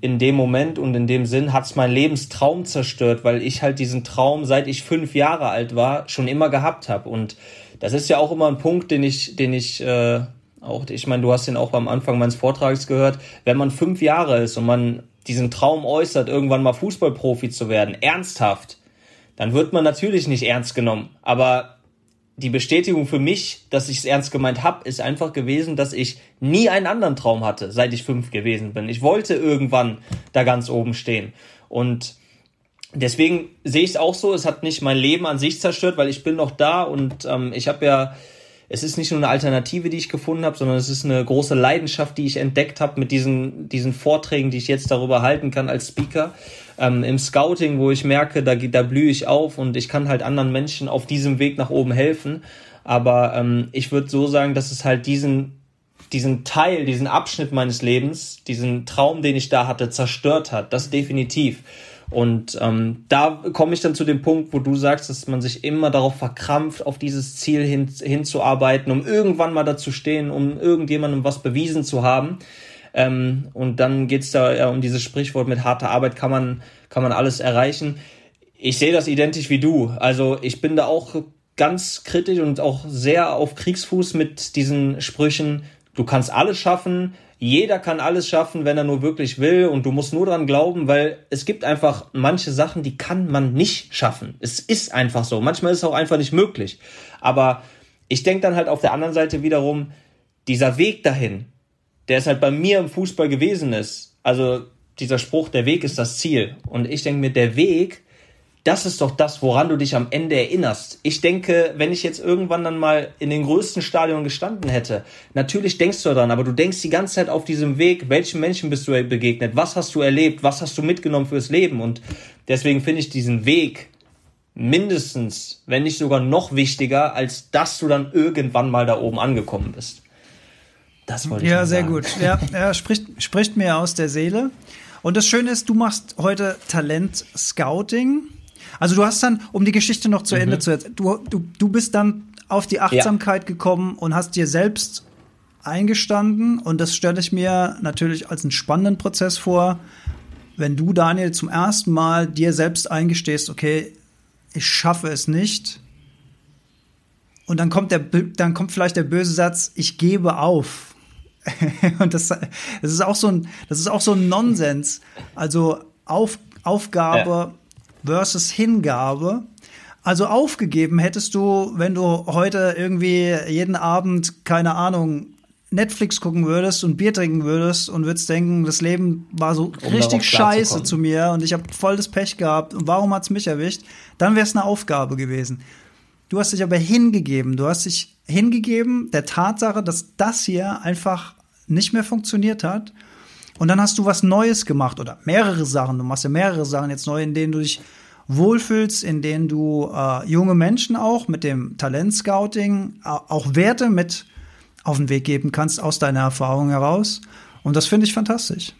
in dem Moment und in dem Sinn hat es mein Lebenstraum zerstört, weil ich halt diesen Traum, seit ich fünf Jahre alt war, schon immer gehabt habe. Und das ist ja auch immer ein Punkt, den ich, den ich äh, auch, ich meine, du hast ihn auch am Anfang meines Vortrags gehört, wenn man fünf Jahre ist und man diesen Traum äußert, irgendwann mal Fußballprofi zu werden, ernsthaft, dann wird man natürlich nicht ernst genommen. Aber die Bestätigung für mich, dass ich es ernst gemeint habe, ist einfach gewesen, dass ich nie einen anderen Traum hatte, seit ich fünf gewesen bin. Ich wollte irgendwann da ganz oben stehen. Und deswegen sehe ich es auch so, es hat nicht mein Leben an sich zerstört, weil ich bin noch da und ähm, ich habe ja, es ist nicht nur eine Alternative, die ich gefunden habe, sondern es ist eine große Leidenschaft, die ich entdeckt habe mit diesen, diesen Vorträgen, die ich jetzt darüber halten kann als Speaker ähm, im Scouting, wo ich merke, da, da blühe ich auf und ich kann halt anderen Menschen auf diesem Weg nach oben helfen. Aber ähm, ich würde so sagen, dass es halt diesen, diesen Teil, diesen Abschnitt meines Lebens, diesen Traum, den ich da hatte, zerstört hat. Das definitiv. Und ähm, da komme ich dann zu dem Punkt, wo du sagst, dass man sich immer darauf verkrampft, auf dieses Ziel hin, hinzuarbeiten, um irgendwann mal dazu stehen, um irgendjemandem was bewiesen zu haben. Ähm, und dann geht's da ja um dieses Sprichwort, mit harter Arbeit kann man, kann man alles erreichen. Ich sehe das identisch wie du. Also ich bin da auch ganz kritisch und auch sehr auf Kriegsfuß mit diesen Sprüchen, du kannst alles schaffen, jeder kann alles schaffen, wenn er nur wirklich will und du musst nur dran glauben, weil es gibt einfach manche Sachen, die kann man nicht schaffen. Es ist einfach so. Manchmal ist es auch einfach nicht möglich. Aber ich denke dann halt auf der anderen Seite wiederum, dieser Weg dahin, der es halt bei mir im Fußball gewesen ist. Also dieser Spruch, der Weg ist das Ziel. Und ich denke mir, der Weg, das ist doch das, woran du dich am Ende erinnerst. Ich denke, wenn ich jetzt irgendwann dann mal in den größten Stadion gestanden hätte, natürlich denkst du daran, aber du denkst die ganze Zeit auf diesem Weg, welchen Menschen bist du begegnet, was hast du erlebt, was hast du mitgenommen fürs Leben. Und deswegen finde ich diesen Weg mindestens, wenn nicht sogar noch wichtiger, als dass du dann irgendwann mal da oben angekommen bist. Das wollte ich Ja, sehr sagen. gut. Ja, er spricht, spricht mir aus der Seele. Und das Schöne ist, du machst heute Talent-Scouting. Also du hast dann, um die Geschichte noch zu mhm. Ende zu erzählen, du, du, du bist dann auf die Achtsamkeit ja. gekommen und hast dir selbst eingestanden. Und das stelle ich mir natürlich als einen spannenden Prozess vor, wenn du, Daniel, zum ersten Mal dir selbst eingestehst, okay, ich schaffe es nicht, und dann kommt der, dann kommt vielleicht der böse Satz, ich gebe auf. und das, das ist auch so ein, das ist auch so ein Nonsens. Also auf, Aufgabe ja. Versus Hingabe. Also aufgegeben hättest du, wenn du heute irgendwie jeden Abend, keine Ahnung, Netflix gucken würdest und Bier trinken würdest und würdest denken, das Leben war so um richtig scheiße zu mir und ich habe voll das Pech gehabt und warum hat's mich erwischt? Dann wäre es eine Aufgabe gewesen. Du hast dich aber hingegeben. Du hast dich hingegeben der Tatsache, dass das hier einfach nicht mehr funktioniert hat. Und dann hast du was Neues gemacht oder mehrere Sachen. Du machst ja mehrere Sachen jetzt neu, in denen du dich wohlfühlst, in denen du äh, junge Menschen auch mit dem Talentscouting äh, auch Werte mit auf den Weg geben kannst aus deiner Erfahrung heraus. Und das finde ich fantastisch.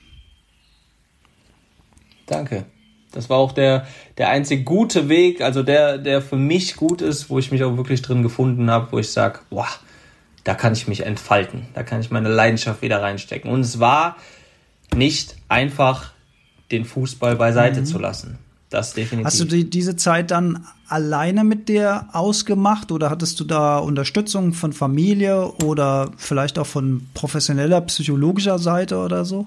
Danke. Das war auch der, der einzig gute Weg, also der, der für mich gut ist, wo ich mich auch wirklich drin gefunden habe, wo ich sage, boah, da kann ich mich entfalten, da kann ich meine Leidenschaft wieder reinstecken. Und es war nicht einfach, den Fußball beiseite mhm. zu lassen. Das definitiv. Hast du die, diese Zeit dann alleine mit dir ausgemacht oder hattest du da Unterstützung von Familie oder vielleicht auch von professioneller psychologischer Seite oder so?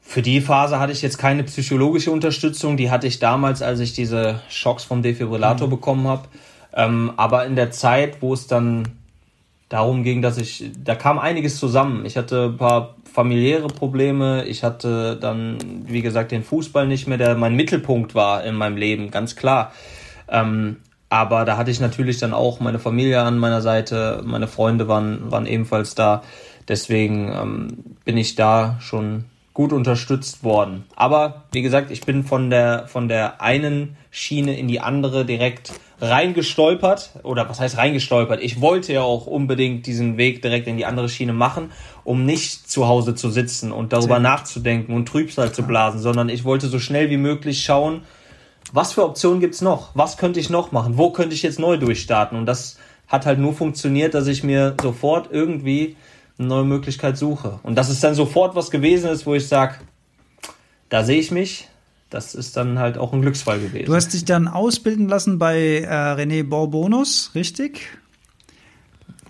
Für die Phase hatte ich jetzt keine psychologische Unterstützung. Die hatte ich damals, als ich diese Schocks vom Defibrillator mhm. bekommen habe. Ähm, aber in der Zeit, wo es dann darum ging, dass ich, da kam einiges zusammen. Ich hatte ein paar familiäre Probleme. Ich hatte dann, wie gesagt, den Fußball nicht mehr, der mein Mittelpunkt war in meinem Leben, ganz klar. Ähm, aber da hatte ich natürlich dann auch meine Familie an meiner Seite, meine Freunde waren, waren ebenfalls da. Deswegen ähm, bin ich da schon gut unterstützt worden. Aber wie gesagt, ich bin von der, von der einen Schiene in die andere direkt reingestolpert. Oder was heißt reingestolpert? Ich wollte ja auch unbedingt diesen Weg direkt in die andere Schiene machen, um nicht zu Hause zu sitzen und darüber Sehr. nachzudenken und Trübsal zu blasen, sondern ich wollte so schnell wie möglich schauen, was für Optionen gibt's noch? Was könnte ich noch machen? Wo könnte ich jetzt neu durchstarten? Und das hat halt nur funktioniert, dass ich mir sofort irgendwie eine neue Möglichkeit suche. Und das ist dann sofort was gewesen ist, wo ich sage, da sehe ich mich. Das ist dann halt auch ein Glücksfall gewesen. Du hast dich dann ausbilden lassen bei äh, René Borbonus, richtig?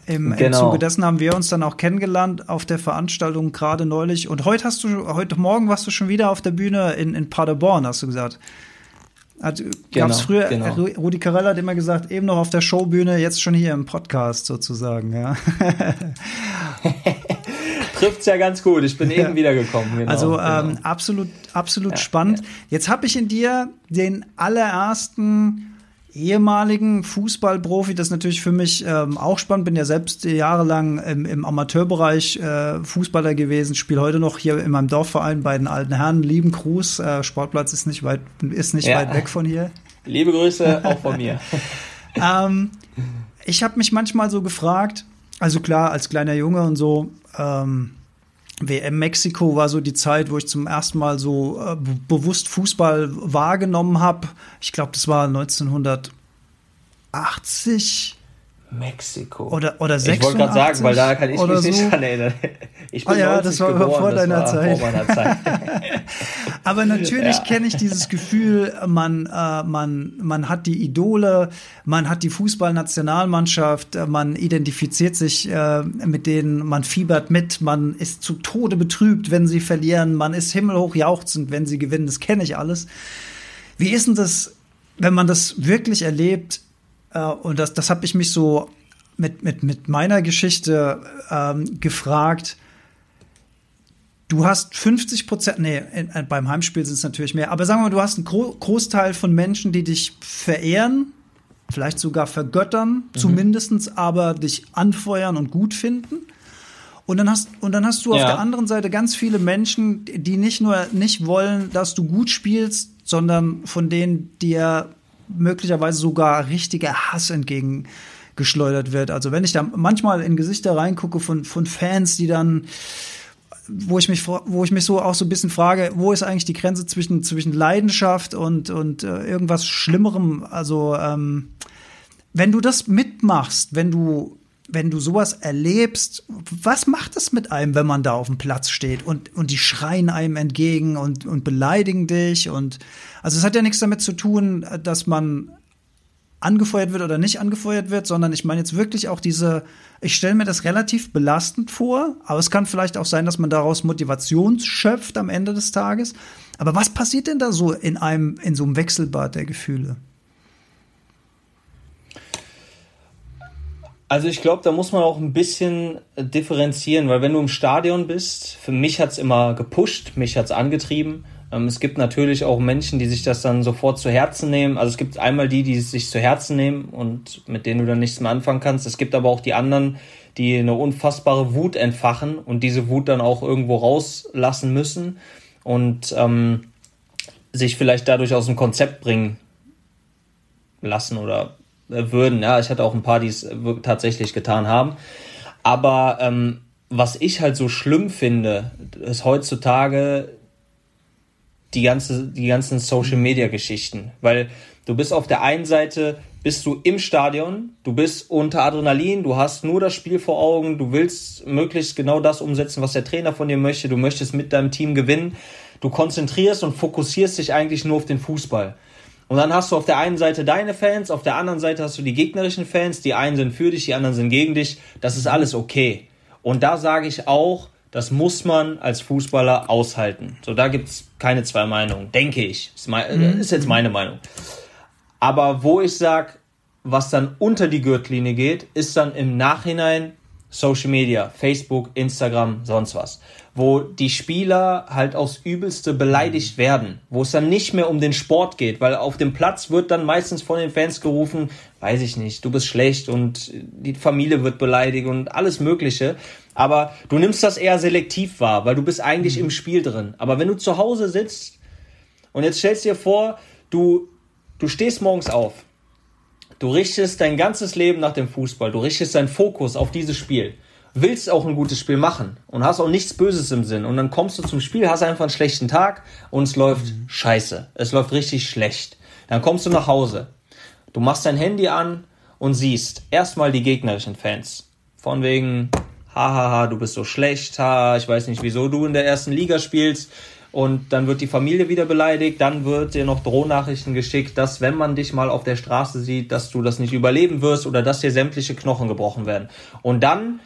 Im, genau. Im Zuge dessen haben wir uns dann auch kennengelernt auf der Veranstaltung gerade neulich. Und heute hast du, heute Morgen warst du schon wieder auf der Bühne in, in Paderborn, hast du gesagt. Hat, genau, gab's früher, genau. Rudi Carella hat immer gesagt, eben noch auf der Showbühne, jetzt schon hier im Podcast sozusagen, ja. Trifft's ja ganz gut. Ich bin ja. eben wiedergekommen. Genau, also genau. Ähm, absolut, absolut ja, spannend. Ja. Jetzt habe ich in dir den allerersten ehemaligen Fußballprofi, das ist natürlich für mich ähm, auch spannend, bin ja selbst jahrelang im, im Amateurbereich äh, Fußballer gewesen, spiele heute noch hier in meinem Dorfverein bei den alten Herren. Lieben Gruß, äh, Sportplatz ist nicht weit, ist nicht weit weg von hier. Liebe Grüße auch von mir. ähm, ich habe mich manchmal so gefragt, also klar, als kleiner Junge und so, ähm, WM Mexiko war so die Zeit, wo ich zum ersten Mal so äh, bewusst Fußball wahrgenommen habe. Ich glaube, das war 1980. Mexiko. Oder, oder 86. Ich wollte gerade sagen, weil da kann ich mich nicht so. dran erinnern. Ich bin ah ja, das war geboren, vor deiner Zeit. Vor Zeit. Aber natürlich ja. kenne ich dieses Gefühl, man, äh, man, man hat die Idole, man hat die Fußballnationalmannschaft, äh, man identifiziert sich äh, mit denen, man fiebert mit, man ist zu Tode betrübt, wenn sie verlieren, man ist himmelhoch jauchzend, wenn sie gewinnen. Das kenne ich alles. Wie ist denn das, wenn man das wirklich erlebt? Äh, und das, das habe ich mich so mit, mit, mit meiner Geschichte ähm, gefragt. Du hast 50 Prozent, nee, in, beim Heimspiel sind es natürlich mehr, aber sagen wir mal, du hast einen Gro Großteil von Menschen, die dich verehren, vielleicht sogar vergöttern, mhm. zumindestens aber dich anfeuern und gut finden. Und dann hast, und dann hast du ja. auf der anderen Seite ganz viele Menschen, die nicht nur nicht wollen, dass du gut spielst, sondern von denen dir möglicherweise sogar richtiger Hass entgegengeschleudert wird. Also wenn ich da manchmal in Gesichter reingucke von, von Fans, die dann wo ich mich wo ich mich so auch so ein bisschen frage, wo ist eigentlich die Grenze zwischen zwischen Leidenschaft und und äh, irgendwas Schlimmerem? Also ähm, wenn du das mitmachst, wenn du wenn du sowas erlebst, was macht das mit einem, wenn man da auf dem Platz steht und, und die schreien einem entgegen und, und beleidigen dich und also es hat ja nichts damit zu tun, dass man angefeuert wird oder nicht angefeuert wird, sondern ich meine jetzt wirklich auch diese, ich stelle mir das relativ belastend vor, aber es kann vielleicht auch sein, dass man daraus Motivation schöpft am Ende des Tages. Aber was passiert denn da so in einem, in so einem Wechselbad der Gefühle? Also ich glaube, da muss man auch ein bisschen differenzieren, weil wenn du im Stadion bist, für mich hat's immer gepusht, mich hat's angetrieben. Ähm, es gibt natürlich auch Menschen, die sich das dann sofort zu Herzen nehmen. Also es gibt einmal die, die es sich zu Herzen nehmen und mit denen du dann nichts mehr anfangen kannst. Es gibt aber auch die anderen, die eine unfassbare Wut entfachen und diese Wut dann auch irgendwo rauslassen müssen und ähm, sich vielleicht dadurch aus dem Konzept bringen lassen oder äh, würden. Ja, ich hatte auch ein paar, die es tatsächlich getan haben. Aber ähm, was ich halt so schlimm finde, ist heutzutage die ganze, die ganzen Social Media Geschichten, weil du bist auf der einen Seite bist du im Stadion, du bist unter Adrenalin, du hast nur das Spiel vor Augen, du willst möglichst genau das umsetzen, was der Trainer von dir möchte, du möchtest mit deinem Team gewinnen, du konzentrierst und fokussierst dich eigentlich nur auf den Fußball. Und dann hast du auf der einen Seite deine Fans, auf der anderen Seite hast du die gegnerischen Fans. Die einen sind für dich, die anderen sind gegen dich. Das ist alles okay. Und da sage ich auch, das muss man als Fußballer aushalten. So, da gibt's keine zwei Meinungen, denke ich. Ist, mein, mhm. ist jetzt meine Meinung. Aber wo ich sage, was dann unter die Gürtellinie geht, ist dann im Nachhinein Social Media, Facebook, Instagram, sonst was, wo die Spieler halt aufs Übelste beleidigt werden, wo es dann nicht mehr um den Sport geht, weil auf dem Platz wird dann meistens von den Fans gerufen, weiß ich nicht, du bist schlecht und die Familie wird beleidigt und alles Mögliche. Aber du nimmst das eher selektiv wahr, weil du bist eigentlich mhm. im Spiel drin. Aber wenn du zu Hause sitzt und jetzt stellst dir vor, du, du stehst morgens auf Du richtest dein ganzes Leben nach dem Fußball. Du richtest deinen Fokus auf dieses Spiel. Willst auch ein gutes Spiel machen und hast auch nichts Böses im Sinn. Und dann kommst du zum Spiel, hast einfach einen schlechten Tag und es läuft mhm. scheiße. Es läuft richtig schlecht. Dann kommst du nach Hause. Du machst dein Handy an und siehst erstmal die gegnerischen Fans. Von wegen, hahaha, du bist so schlecht, ha, ich weiß nicht, wieso du in der ersten Liga spielst und dann wird die Familie wieder beleidigt, dann wird dir noch Drohnachrichten geschickt, dass wenn man dich mal auf der Straße sieht, dass du das nicht überleben wirst oder dass dir sämtliche Knochen gebrochen werden. Und dann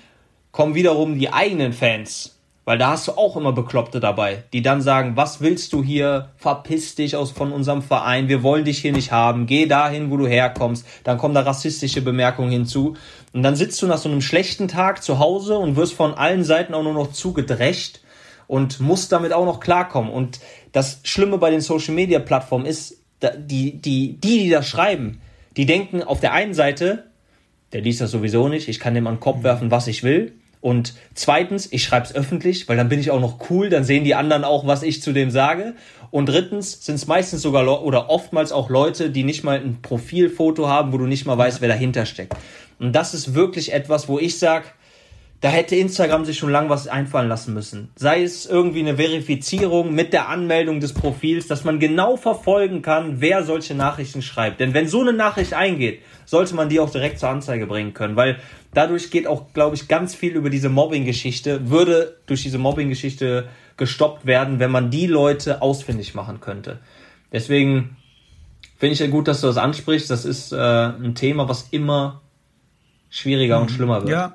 kommen wiederum die eigenen Fans, weil da hast du auch immer Bekloppte dabei, die dann sagen, was willst du hier? Verpiss dich aus von unserem Verein, wir wollen dich hier nicht haben, geh dahin, wo du herkommst. Dann kommen da rassistische Bemerkungen hinzu. Und dann sitzt du nach so einem schlechten Tag zu Hause und wirst von allen Seiten auch nur noch zugedrecht und muss damit auch noch klarkommen. Und das Schlimme bei den Social Media Plattformen ist, die, die, die, die das schreiben, die denken auf der einen Seite, der liest das sowieso nicht, ich kann dem an den Kopf werfen, was ich will. Und zweitens, ich schreibe es öffentlich, weil dann bin ich auch noch cool, dann sehen die anderen auch, was ich zu dem sage. Und drittens sind es meistens sogar oder oftmals auch Leute, die nicht mal ein Profilfoto haben, wo du nicht mal weißt, wer dahinter steckt. Und das ist wirklich etwas, wo ich sage, da hätte Instagram sich schon lang was einfallen lassen müssen. Sei es irgendwie eine Verifizierung mit der Anmeldung des Profils, dass man genau verfolgen kann, wer solche Nachrichten schreibt. Denn wenn so eine Nachricht eingeht, sollte man die auch direkt zur Anzeige bringen können, weil dadurch geht auch, glaube ich, ganz viel über diese Mobbing-Geschichte, würde durch diese Mobbing-Geschichte gestoppt werden, wenn man die Leute ausfindig machen könnte. Deswegen finde ich ja gut, dass du das ansprichst. Das ist äh, ein Thema, was immer schwieriger und schlimmer wird. Ja,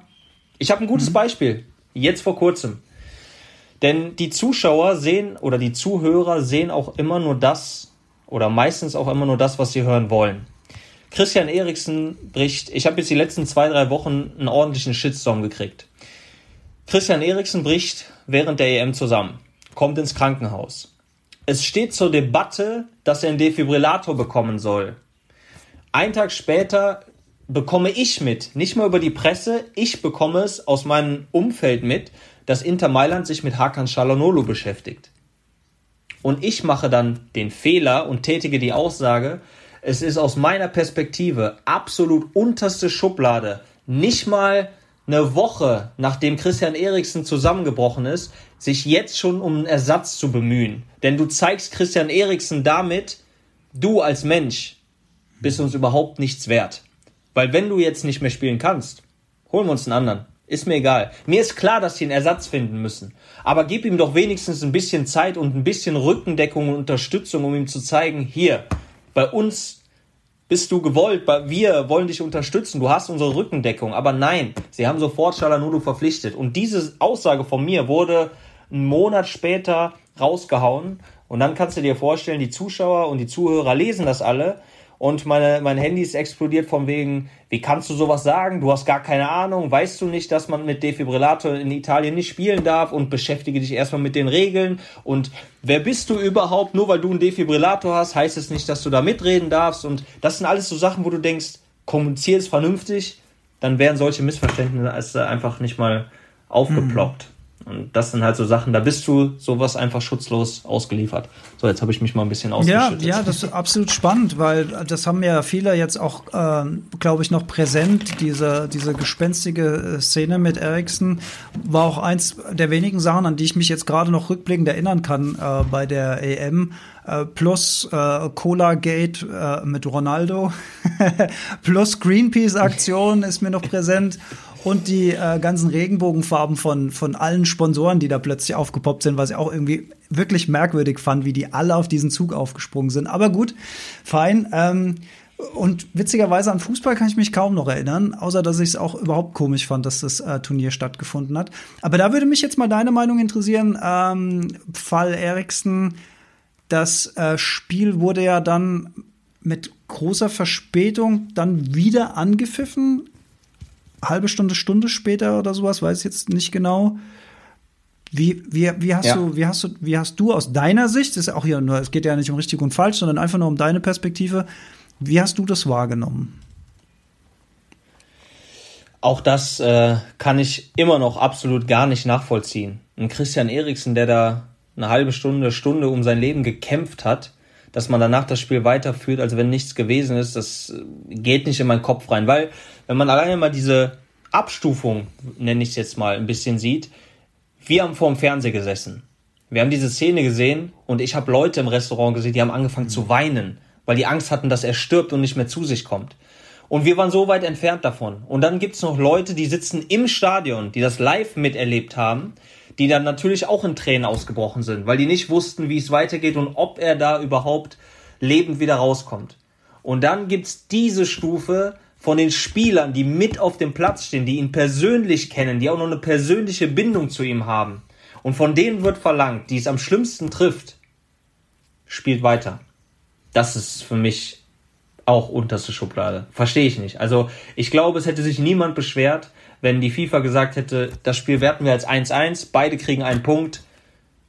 ich habe ein gutes mhm. Beispiel, jetzt vor kurzem. Denn die Zuschauer sehen oder die Zuhörer sehen auch immer nur das oder meistens auch immer nur das, was sie hören wollen. Christian Eriksen bricht, ich habe jetzt die letzten zwei, drei Wochen einen ordentlichen Shitstorm gekriegt. Christian Eriksen bricht während der EM zusammen, kommt ins Krankenhaus. Es steht zur Debatte, dass er einen Defibrillator bekommen soll. Ein Tag später bekomme ich mit, nicht mal über die Presse, ich bekomme es aus meinem Umfeld mit, dass Inter Mailand sich mit Hakan Çalhanoğlu beschäftigt. Und ich mache dann den Fehler und tätige die Aussage, es ist aus meiner Perspektive absolut unterste Schublade, nicht mal eine Woche nachdem Christian Eriksen zusammengebrochen ist, sich jetzt schon um einen Ersatz zu bemühen. Denn du zeigst Christian Eriksen damit, du als Mensch bist uns überhaupt nichts wert. Weil wenn du jetzt nicht mehr spielen kannst, holen wir uns einen anderen. Ist mir egal. Mir ist klar, dass sie einen Ersatz finden müssen. Aber gib ihm doch wenigstens ein bisschen Zeit und ein bisschen Rückendeckung und Unterstützung, um ihm zu zeigen, hier, bei uns bist du gewollt, wir wollen dich unterstützen, du hast unsere Rückendeckung. Aber nein, sie haben sofort Shalanulu verpflichtet. Und diese Aussage von mir wurde einen Monat später rausgehauen. Und dann kannst du dir vorstellen, die Zuschauer und die Zuhörer lesen das alle und meine, mein Handy ist explodiert von wegen, wie kannst du sowas sagen? Du hast gar keine Ahnung, weißt du nicht, dass man mit Defibrillator in Italien nicht spielen darf und beschäftige dich erstmal mit den Regeln und wer bist du überhaupt? Nur weil du einen Defibrillator hast, heißt es nicht, dass du da mitreden darfst und das sind alles so Sachen, wo du denkst, kommunizier es vernünftig, dann wären solche Missverständnisse einfach nicht mal aufgeploppt. Mhm. Und das sind halt so Sachen, da bist du sowas einfach schutzlos ausgeliefert. So, jetzt habe ich mich mal ein bisschen ausgeschüttet. Ja, ja, das ist absolut spannend, weil das haben ja viele jetzt auch, äh, glaube ich, noch präsent. Diese, diese gespenstige äh, Szene mit Ericsson war auch eins der wenigen Sachen, an die ich mich jetzt gerade noch rückblickend erinnern kann äh, bei der EM. Äh, plus äh, Cola Gate äh, mit Ronaldo, plus Greenpeace-Aktion ist mir noch präsent und die äh, ganzen Regenbogenfarben von, von allen Sponsoren, die da plötzlich aufgepoppt sind, was ich auch irgendwie wirklich merkwürdig fand, wie die alle auf diesen Zug aufgesprungen sind. Aber gut, fein. Ähm, und witzigerweise an Fußball kann ich mich kaum noch erinnern, außer dass ich es auch überhaupt komisch fand, dass das äh, Turnier stattgefunden hat. Aber da würde mich jetzt mal deine Meinung interessieren. Ähm, Fall Eriksen, das äh, Spiel wurde ja dann mit großer Verspätung dann wieder angepfiffen halbe Stunde, Stunde später oder sowas, weiß ich jetzt nicht genau. Wie, wie, wie, hast ja. du, wie, hast du, wie hast du aus deiner Sicht, ist auch hier nur, es geht ja nicht um richtig und falsch, sondern einfach nur um deine Perspektive, wie hast du das wahrgenommen? Auch das äh, kann ich immer noch absolut gar nicht nachvollziehen. Ein Christian Eriksen, der da eine halbe Stunde, Stunde um sein Leben gekämpft hat, dass man danach das Spiel weiterführt, als wenn nichts gewesen ist, das geht nicht in meinen Kopf rein. Weil, wenn man alleine mal diese Abstufung, nenne ich es jetzt mal, ein bisschen sieht, wir haben vor dem Fernseher gesessen. Wir haben diese Szene gesehen und ich habe Leute im Restaurant gesehen, die haben angefangen zu weinen, weil die Angst hatten, dass er stirbt und nicht mehr zu sich kommt. Und wir waren so weit entfernt davon. Und dann gibt's noch Leute, die sitzen im Stadion, die das live miterlebt haben, die dann natürlich auch in Tränen ausgebrochen sind, weil die nicht wussten, wie es weitergeht und ob er da überhaupt lebend wieder rauskommt. Und dann gibt's diese Stufe von den Spielern, die mit auf dem Platz stehen, die ihn persönlich kennen, die auch noch eine persönliche Bindung zu ihm haben. Und von denen wird verlangt, die es am schlimmsten trifft, spielt weiter. Das ist für mich auch unterste Schublade. Verstehe ich nicht. Also ich glaube, es hätte sich niemand beschwert, wenn die FIFA gesagt hätte, das Spiel werten wir als 1-1, beide kriegen einen Punkt,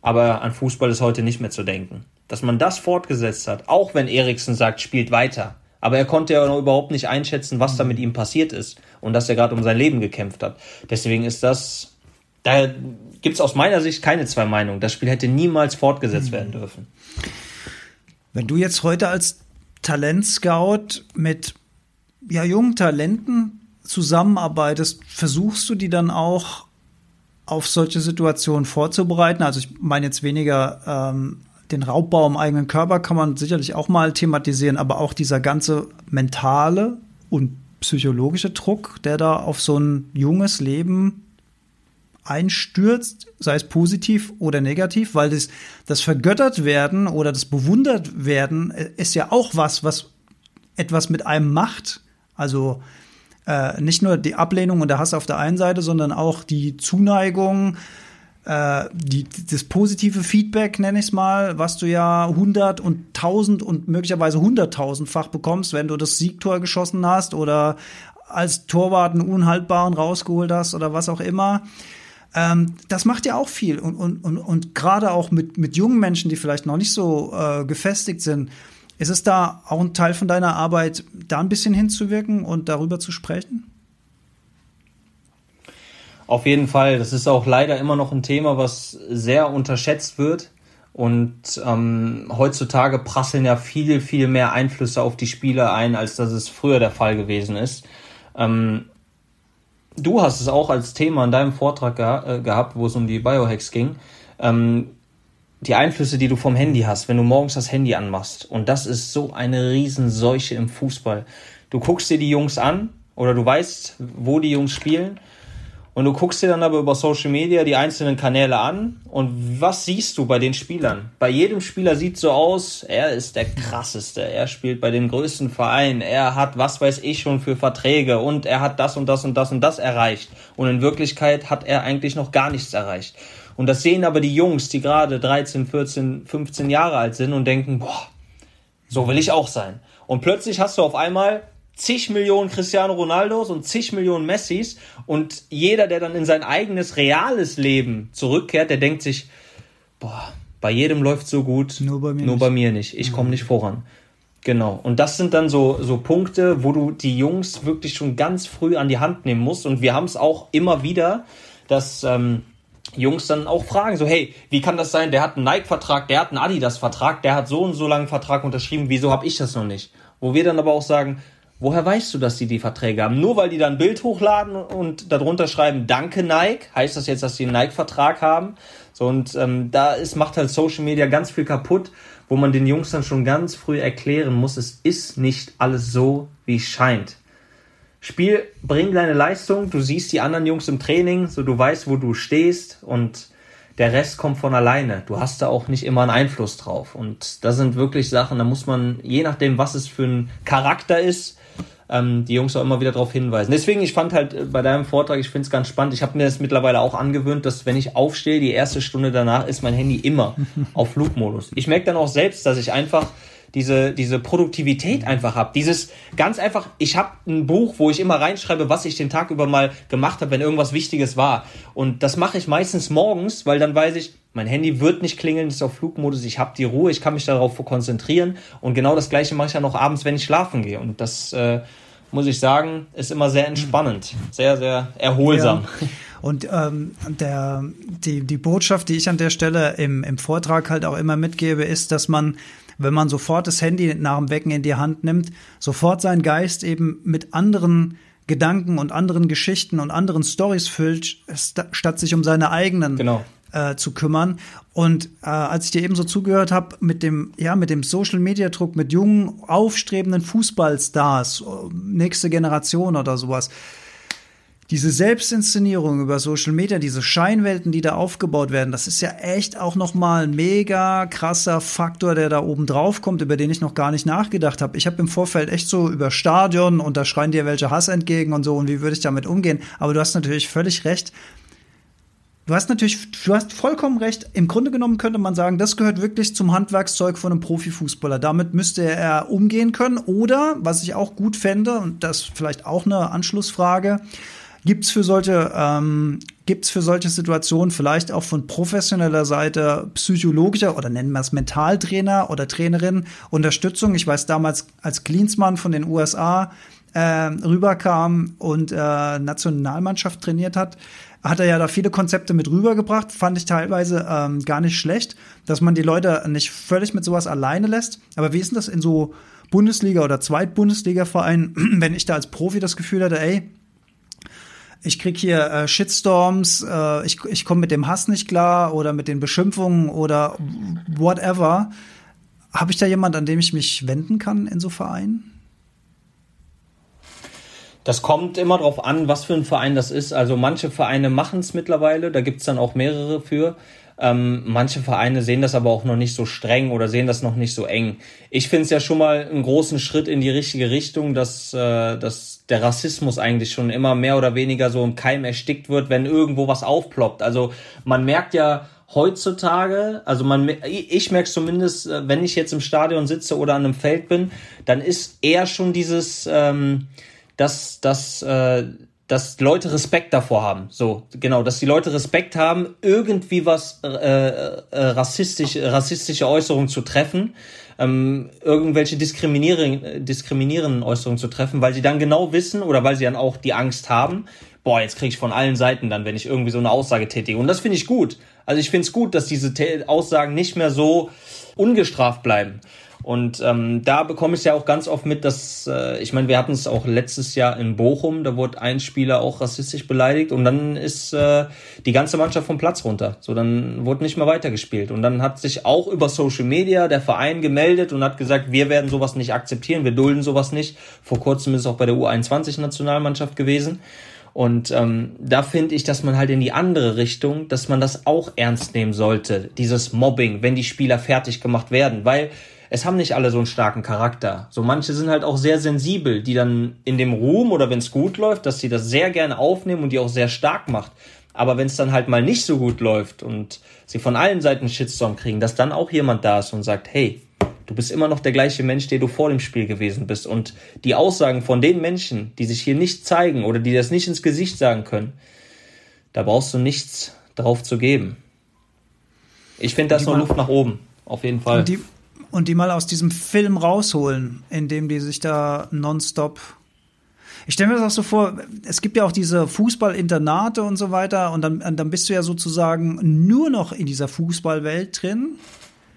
aber an Fußball ist heute nicht mehr zu denken. Dass man das fortgesetzt hat, auch wenn Eriksen sagt, spielt weiter. Aber er konnte ja noch überhaupt nicht einschätzen, was da mit ihm passiert ist und dass er gerade um sein Leben gekämpft hat. Deswegen ist das, da gibt es aus meiner Sicht keine zwei Meinungen. Das Spiel hätte niemals fortgesetzt werden dürfen. Wenn du jetzt heute als Talentscout mit ja, jungen Talenten zusammenarbeitest, versuchst du die dann auch auf solche Situationen vorzubereiten? Also ich meine jetzt weniger ähm, den Raubbau im eigenen Körper kann man sicherlich auch mal thematisieren, aber auch dieser ganze mentale und psychologische Druck, der da auf so ein junges Leben einstürzt, sei es positiv oder negativ, weil das, das vergöttert werden oder das bewundert werden äh, ist ja auch was, was etwas mit einem macht. Also äh, nicht nur die Ablehnung und der Hass auf der einen Seite, sondern auch die Zuneigung, äh, die, das positive Feedback, nenne ich es mal, was du ja 100 und 1000 und möglicherweise 100.000-fach bekommst, wenn du das Siegtor geschossen hast oder als Torwart einen Unhaltbaren rausgeholt hast oder was auch immer. Ähm, das macht ja auch viel. Und, und, und, und gerade auch mit, mit jungen Menschen, die vielleicht noch nicht so äh, gefestigt sind, ist es da auch ein Teil von deiner Arbeit, da ein bisschen hinzuwirken und darüber zu sprechen? Auf jeden Fall. Das ist auch leider immer noch ein Thema, was sehr unterschätzt wird. Und ähm, heutzutage prasseln ja viel, viel mehr Einflüsse auf die Spieler ein, als das es früher der Fall gewesen ist. Ähm, du hast es auch als Thema in deinem Vortrag geha äh, gehabt, wo es um die Biohacks ging. Ähm, die Einflüsse, die du vom Handy hast, wenn du morgens das Handy anmachst. Und das ist so eine Riesenseuche im Fußball. Du guckst dir die Jungs an oder du weißt, wo die Jungs spielen. Und du guckst dir dann aber über Social Media die einzelnen Kanäle an und was siehst du bei den Spielern? Bei jedem Spieler sieht so aus, er ist der krasseste, er spielt bei dem größten Verein, er hat was weiß ich schon für Verträge und er hat das und das und das und das erreicht. Und in Wirklichkeit hat er eigentlich noch gar nichts erreicht. Und das sehen aber die Jungs, die gerade 13, 14, 15 Jahre alt sind und denken, boah, so will ich auch sein. Und plötzlich hast du auf einmal zig Millionen Cristiano Ronaldos und zig Millionen Messis und jeder, der dann in sein eigenes reales Leben zurückkehrt, der denkt sich, boah, bei jedem läuft so gut, nur bei mir nur nicht. Bei mir nicht. Ich mhm. komme nicht voran. Genau. Und das sind dann so, so Punkte, wo du die Jungs wirklich schon ganz früh an die Hand nehmen musst. Und wir haben es auch immer wieder, dass ähm, Jungs dann auch fragen, so, hey, wie kann das sein? Der hat einen Nike-Vertrag, der hat einen Adidas-Vertrag, der hat so und so langen Vertrag unterschrieben, wieso habe ich das noch nicht? Wo wir dann aber auch sagen, woher weißt du, dass die die Verträge haben? Nur weil die dann ein Bild hochladen und darunter schreiben, danke Nike, heißt das jetzt, dass die einen Nike-Vertrag haben? So, und ähm, da ist, macht halt Social Media ganz viel kaputt, wo man den Jungs dann schon ganz früh erklären muss, es ist nicht alles so, wie es scheint. Spiel, bring deine Leistung, du siehst die anderen Jungs im Training, so du weißt, wo du stehst und der Rest kommt von alleine. Du hast da auch nicht immer einen Einfluss drauf. Und das sind wirklich Sachen, da muss man, je nachdem, was es für ein Charakter ist, ähm, die Jungs auch immer wieder darauf hinweisen. Deswegen, ich fand halt äh, bei deinem Vortrag, ich finde es ganz spannend. Ich habe mir das mittlerweile auch angewöhnt, dass wenn ich aufstehe, die erste Stunde danach ist mein Handy immer auf Flugmodus. Ich merke dann auch selbst, dass ich einfach diese, diese Produktivität einfach habe. Dieses ganz einfach, ich habe ein Buch, wo ich immer reinschreibe, was ich den Tag über mal gemacht habe, wenn irgendwas Wichtiges war. Und das mache ich meistens morgens, weil dann weiß ich, mein Handy wird nicht klingeln, ist auf Flugmodus, ich habe die Ruhe, ich kann mich darauf konzentrieren. Und genau das gleiche mache ich ja noch abends, wenn ich schlafen gehe. Und das äh, muss ich sagen, ist immer sehr entspannend, sehr, sehr erholsam. Ja. Und ähm, der, die, die Botschaft, die ich an der Stelle im, im Vortrag halt auch immer mitgebe, ist, dass man, wenn man sofort das Handy nach dem Wecken in die Hand nimmt, sofort seinen Geist eben mit anderen Gedanken und anderen Geschichten und anderen Stories füllt, statt sich um seine eigenen genau. äh, zu kümmern. Und äh, als ich dir eben so zugehört habe mit dem, ja, mit dem Social Media Druck, mit jungen, aufstrebenden Fußballstars, nächste Generation oder sowas, diese Selbstinszenierung über Social Media, diese Scheinwelten, die da aufgebaut werden, das ist ja echt auch noch mal ein mega krasser Faktor, der da oben drauf kommt, über den ich noch gar nicht nachgedacht habe. Ich habe im Vorfeld echt so über Stadion und da schreien dir welche Hass entgegen und so und wie würde ich damit umgehen. Aber du hast natürlich völlig recht. Du hast natürlich, du hast vollkommen recht. Im Grunde genommen könnte man sagen, das gehört wirklich zum Handwerkszeug von einem Profifußballer. Damit müsste er umgehen können. Oder, was ich auch gut fände, und das vielleicht auch eine Anschlussfrage, Gibt es für solche, ähm, gibt's für solche Situationen vielleicht auch von professioneller Seite psychologischer oder nennen wir es Mentaltrainer oder Trainerin Unterstützung? Ich weiß damals, als Klinsmann von den USA äh, rüberkam und äh, Nationalmannschaft trainiert hat, hat er ja da viele Konzepte mit rübergebracht, fand ich teilweise ähm, gar nicht schlecht, dass man die Leute nicht völlig mit sowas alleine lässt. Aber wie ist denn das in so Bundesliga- oder Zweitbundesliga-Vereinen, wenn ich da als Profi das Gefühl hatte, ey, ich krieg hier äh, Shitstorms, äh, ich, ich komme mit dem Hass nicht klar oder mit den Beschimpfungen oder whatever. Habe ich da jemand, an dem ich mich wenden kann in so Vereinen? Das kommt immer darauf an, was für ein Verein das ist. Also manche Vereine machen es mittlerweile, da gibt es dann auch mehrere für. Ähm, manche Vereine sehen das aber auch noch nicht so streng oder sehen das noch nicht so eng. Ich finde es ja schon mal einen großen Schritt in die richtige Richtung, dass, äh, dass der Rassismus eigentlich schon immer mehr oder weniger so im Keim erstickt wird, wenn irgendwo was aufploppt. Also man merkt ja heutzutage, also man, ich merke zumindest, äh, wenn ich jetzt im Stadion sitze oder an einem Feld bin, dann ist eher schon dieses, ähm, dass, dass äh, dass Leute Respekt davor haben. So, genau, dass die Leute Respekt haben, irgendwie was äh, äh, rassistisch, rassistische Äußerungen zu treffen, ähm, irgendwelche diskriminierenden, diskriminierenden Äußerungen zu treffen, weil sie dann genau wissen oder weil sie dann auch die Angst haben, boah, jetzt kriege ich von allen Seiten dann, wenn ich irgendwie so eine Aussage tätige. Und das finde ich gut. Also ich finde es gut, dass diese Aussagen nicht mehr so ungestraft bleiben. Und ähm, da bekomme ich ja auch ganz oft mit, dass, äh, ich meine, wir hatten es auch letztes Jahr in Bochum, da wurde ein Spieler auch rassistisch beleidigt und dann ist äh, die ganze Mannschaft vom Platz runter. So, dann wurde nicht mehr weitergespielt. Und dann hat sich auch über Social Media der Verein gemeldet und hat gesagt, wir werden sowas nicht akzeptieren, wir dulden sowas nicht. Vor kurzem ist es auch bei der U21-Nationalmannschaft gewesen. Und ähm, da finde ich, dass man halt in die andere Richtung, dass man das auch ernst nehmen sollte, dieses Mobbing, wenn die Spieler fertig gemacht werden, weil es haben nicht alle so einen starken Charakter. So manche sind halt auch sehr sensibel, die dann in dem Ruhm oder wenn es gut läuft, dass sie das sehr gerne aufnehmen und die auch sehr stark macht. Aber wenn es dann halt mal nicht so gut läuft und sie von allen Seiten Shitstorm kriegen, dass dann auch jemand da ist und sagt, hey, du bist immer noch der gleiche Mensch, der du vor dem Spiel gewesen bist. Und die Aussagen von den Menschen, die sich hier nicht zeigen oder die das nicht ins Gesicht sagen können, da brauchst du nichts drauf zu geben. Ich finde, da ist noch Luft nach oben. Auf jeden Fall. Die, und die mal aus diesem Film rausholen, in dem die sich da nonstop. Ich stelle mir das auch so vor, es gibt ja auch diese Fußballinternate und so weiter, und dann, dann bist du ja sozusagen nur noch in dieser Fußballwelt drin.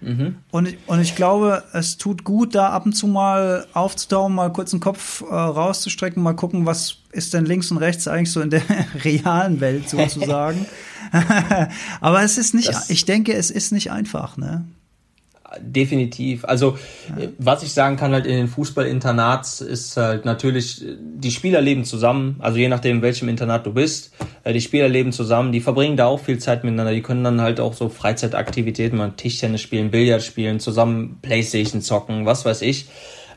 Mhm. Und, ich, und ich glaube, es tut gut, da ab und zu mal aufzutauchen, mal kurz den Kopf äh, rauszustrecken, mal gucken, was ist denn links und rechts eigentlich so in der realen Welt sozusagen. Aber es ist nicht, das ich denke, es ist nicht einfach, ne? Definitiv. Also ja. was ich sagen kann halt in den Fußballinternats ist halt natürlich, die Spieler leben zusammen, also je nachdem, in welchem Internat du bist, äh, die Spieler leben zusammen, die verbringen da auch viel Zeit miteinander, die können dann halt auch so Freizeitaktivitäten, mal Tischtennis spielen, Billard spielen, zusammen Playstation zocken, was weiß ich,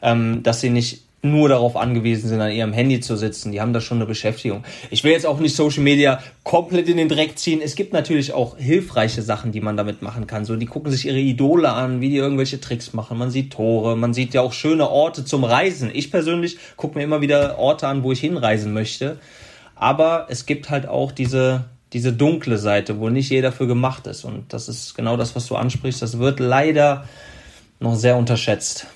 ähm, dass sie nicht nur darauf angewiesen sind, an ihrem Handy zu sitzen. Die haben da schon eine Beschäftigung. Ich will jetzt auch nicht Social Media komplett in den Dreck ziehen. Es gibt natürlich auch hilfreiche Sachen, die man damit machen kann. So, die gucken sich ihre Idole an, wie die irgendwelche Tricks machen. Man sieht Tore, man sieht ja auch schöne Orte zum Reisen. Ich persönlich gucke mir immer wieder Orte an, wo ich hinreisen möchte. Aber es gibt halt auch diese, diese dunkle Seite, wo nicht jeder für gemacht ist. Und das ist genau das, was du ansprichst. Das wird leider noch sehr unterschätzt.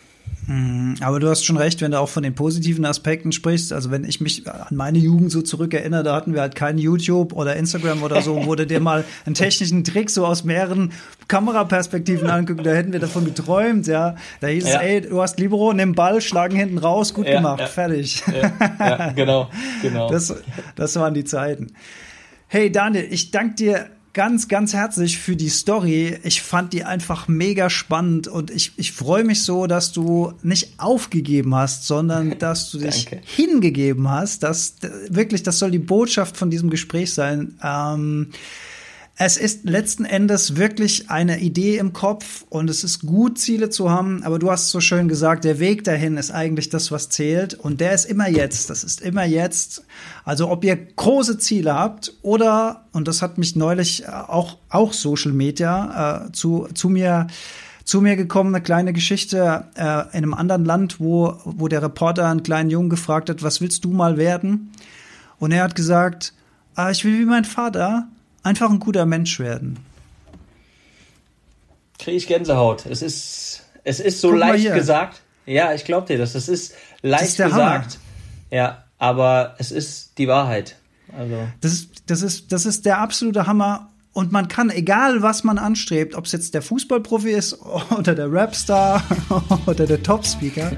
Mhm, aber du hast schon recht, wenn du auch von den positiven Aspekten sprichst. Also wenn ich mich an meine Jugend so zurückerinnere, da hatten wir halt kein YouTube oder Instagram oder so, wo du dir mal einen technischen Trick so aus mehreren Kameraperspektiven angucken, da hätten wir davon geträumt, ja. Da hieß ja. es, ey, du hast Libero, nimm Ball, schlagen hinten raus, gut ja, gemacht, ja. fertig. Ja, genau, genau. Das, das waren die Zeiten. Hey Daniel, ich danke dir ganz, ganz herzlich für die Story. Ich fand die einfach mega spannend und ich, ich freue mich so, dass du nicht aufgegeben hast, sondern dass du dich hingegeben hast. Das wirklich, das soll die Botschaft von diesem Gespräch sein. Ähm, es ist letzten Endes wirklich eine Idee im Kopf und es ist gut, Ziele zu haben, aber du hast so schön gesagt, der Weg dahin ist eigentlich das, was zählt und der ist immer jetzt, das ist immer jetzt. Also ob ihr große Ziele habt oder, und das hat mich neulich äh, auch, auch Social Media äh, zu, zu mir zu mir gekommen, eine kleine Geschichte äh, in einem anderen Land, wo, wo der Reporter einen kleinen Jungen gefragt hat, was willst du mal werden? Und er hat gesagt, ah, ich will wie mein Vater einfach ein guter Mensch werden. Kriege ich Gänsehaut. Es ist, es ist so Guck leicht gesagt. Ja, ich glaube dir das. Es ist leicht ist gesagt. Hammer. Ja, aber es ist die Wahrheit. Also. Das ist, das ist, das ist der absolute Hammer. Und man kann, egal was man anstrebt, ob es jetzt der Fußballprofi ist oder der Rapstar oder der Topspeaker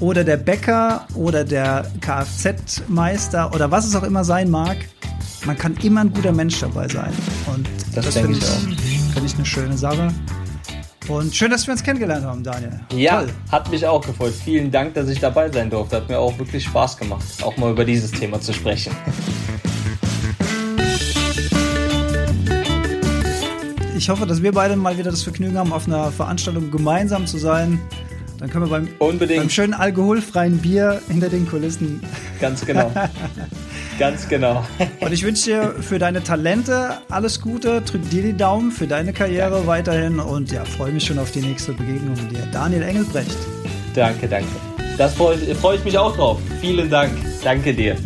oder der Bäcker oder der Kfz-Meister oder was es auch immer sein mag, man kann immer ein guter Mensch dabei sein. Und das, das finde ich, ich, find ich eine schöne Sache. Und schön, dass wir uns kennengelernt haben, Daniel. Ja, Toll. hat mich auch gefreut. Vielen Dank, dass ich dabei sein durfte. Hat mir auch wirklich Spaß gemacht, auch mal über dieses Thema zu sprechen. Ich hoffe, dass wir beide mal wieder das Vergnügen haben, auf einer Veranstaltung gemeinsam zu sein. Dann können wir beim, Unbedingt. beim schönen alkoholfreien Bier hinter den Kulissen. Ganz genau. Ganz genau. Und ich wünsche dir für deine Talente alles Gute, drück dir die Daumen für deine Karriere danke. weiterhin und ja, freue mich schon auf die nächste Begegnung mit dir. Daniel Engelbrecht. Danke, danke. Das freue freu ich mich auch drauf. Vielen Dank. Danke dir.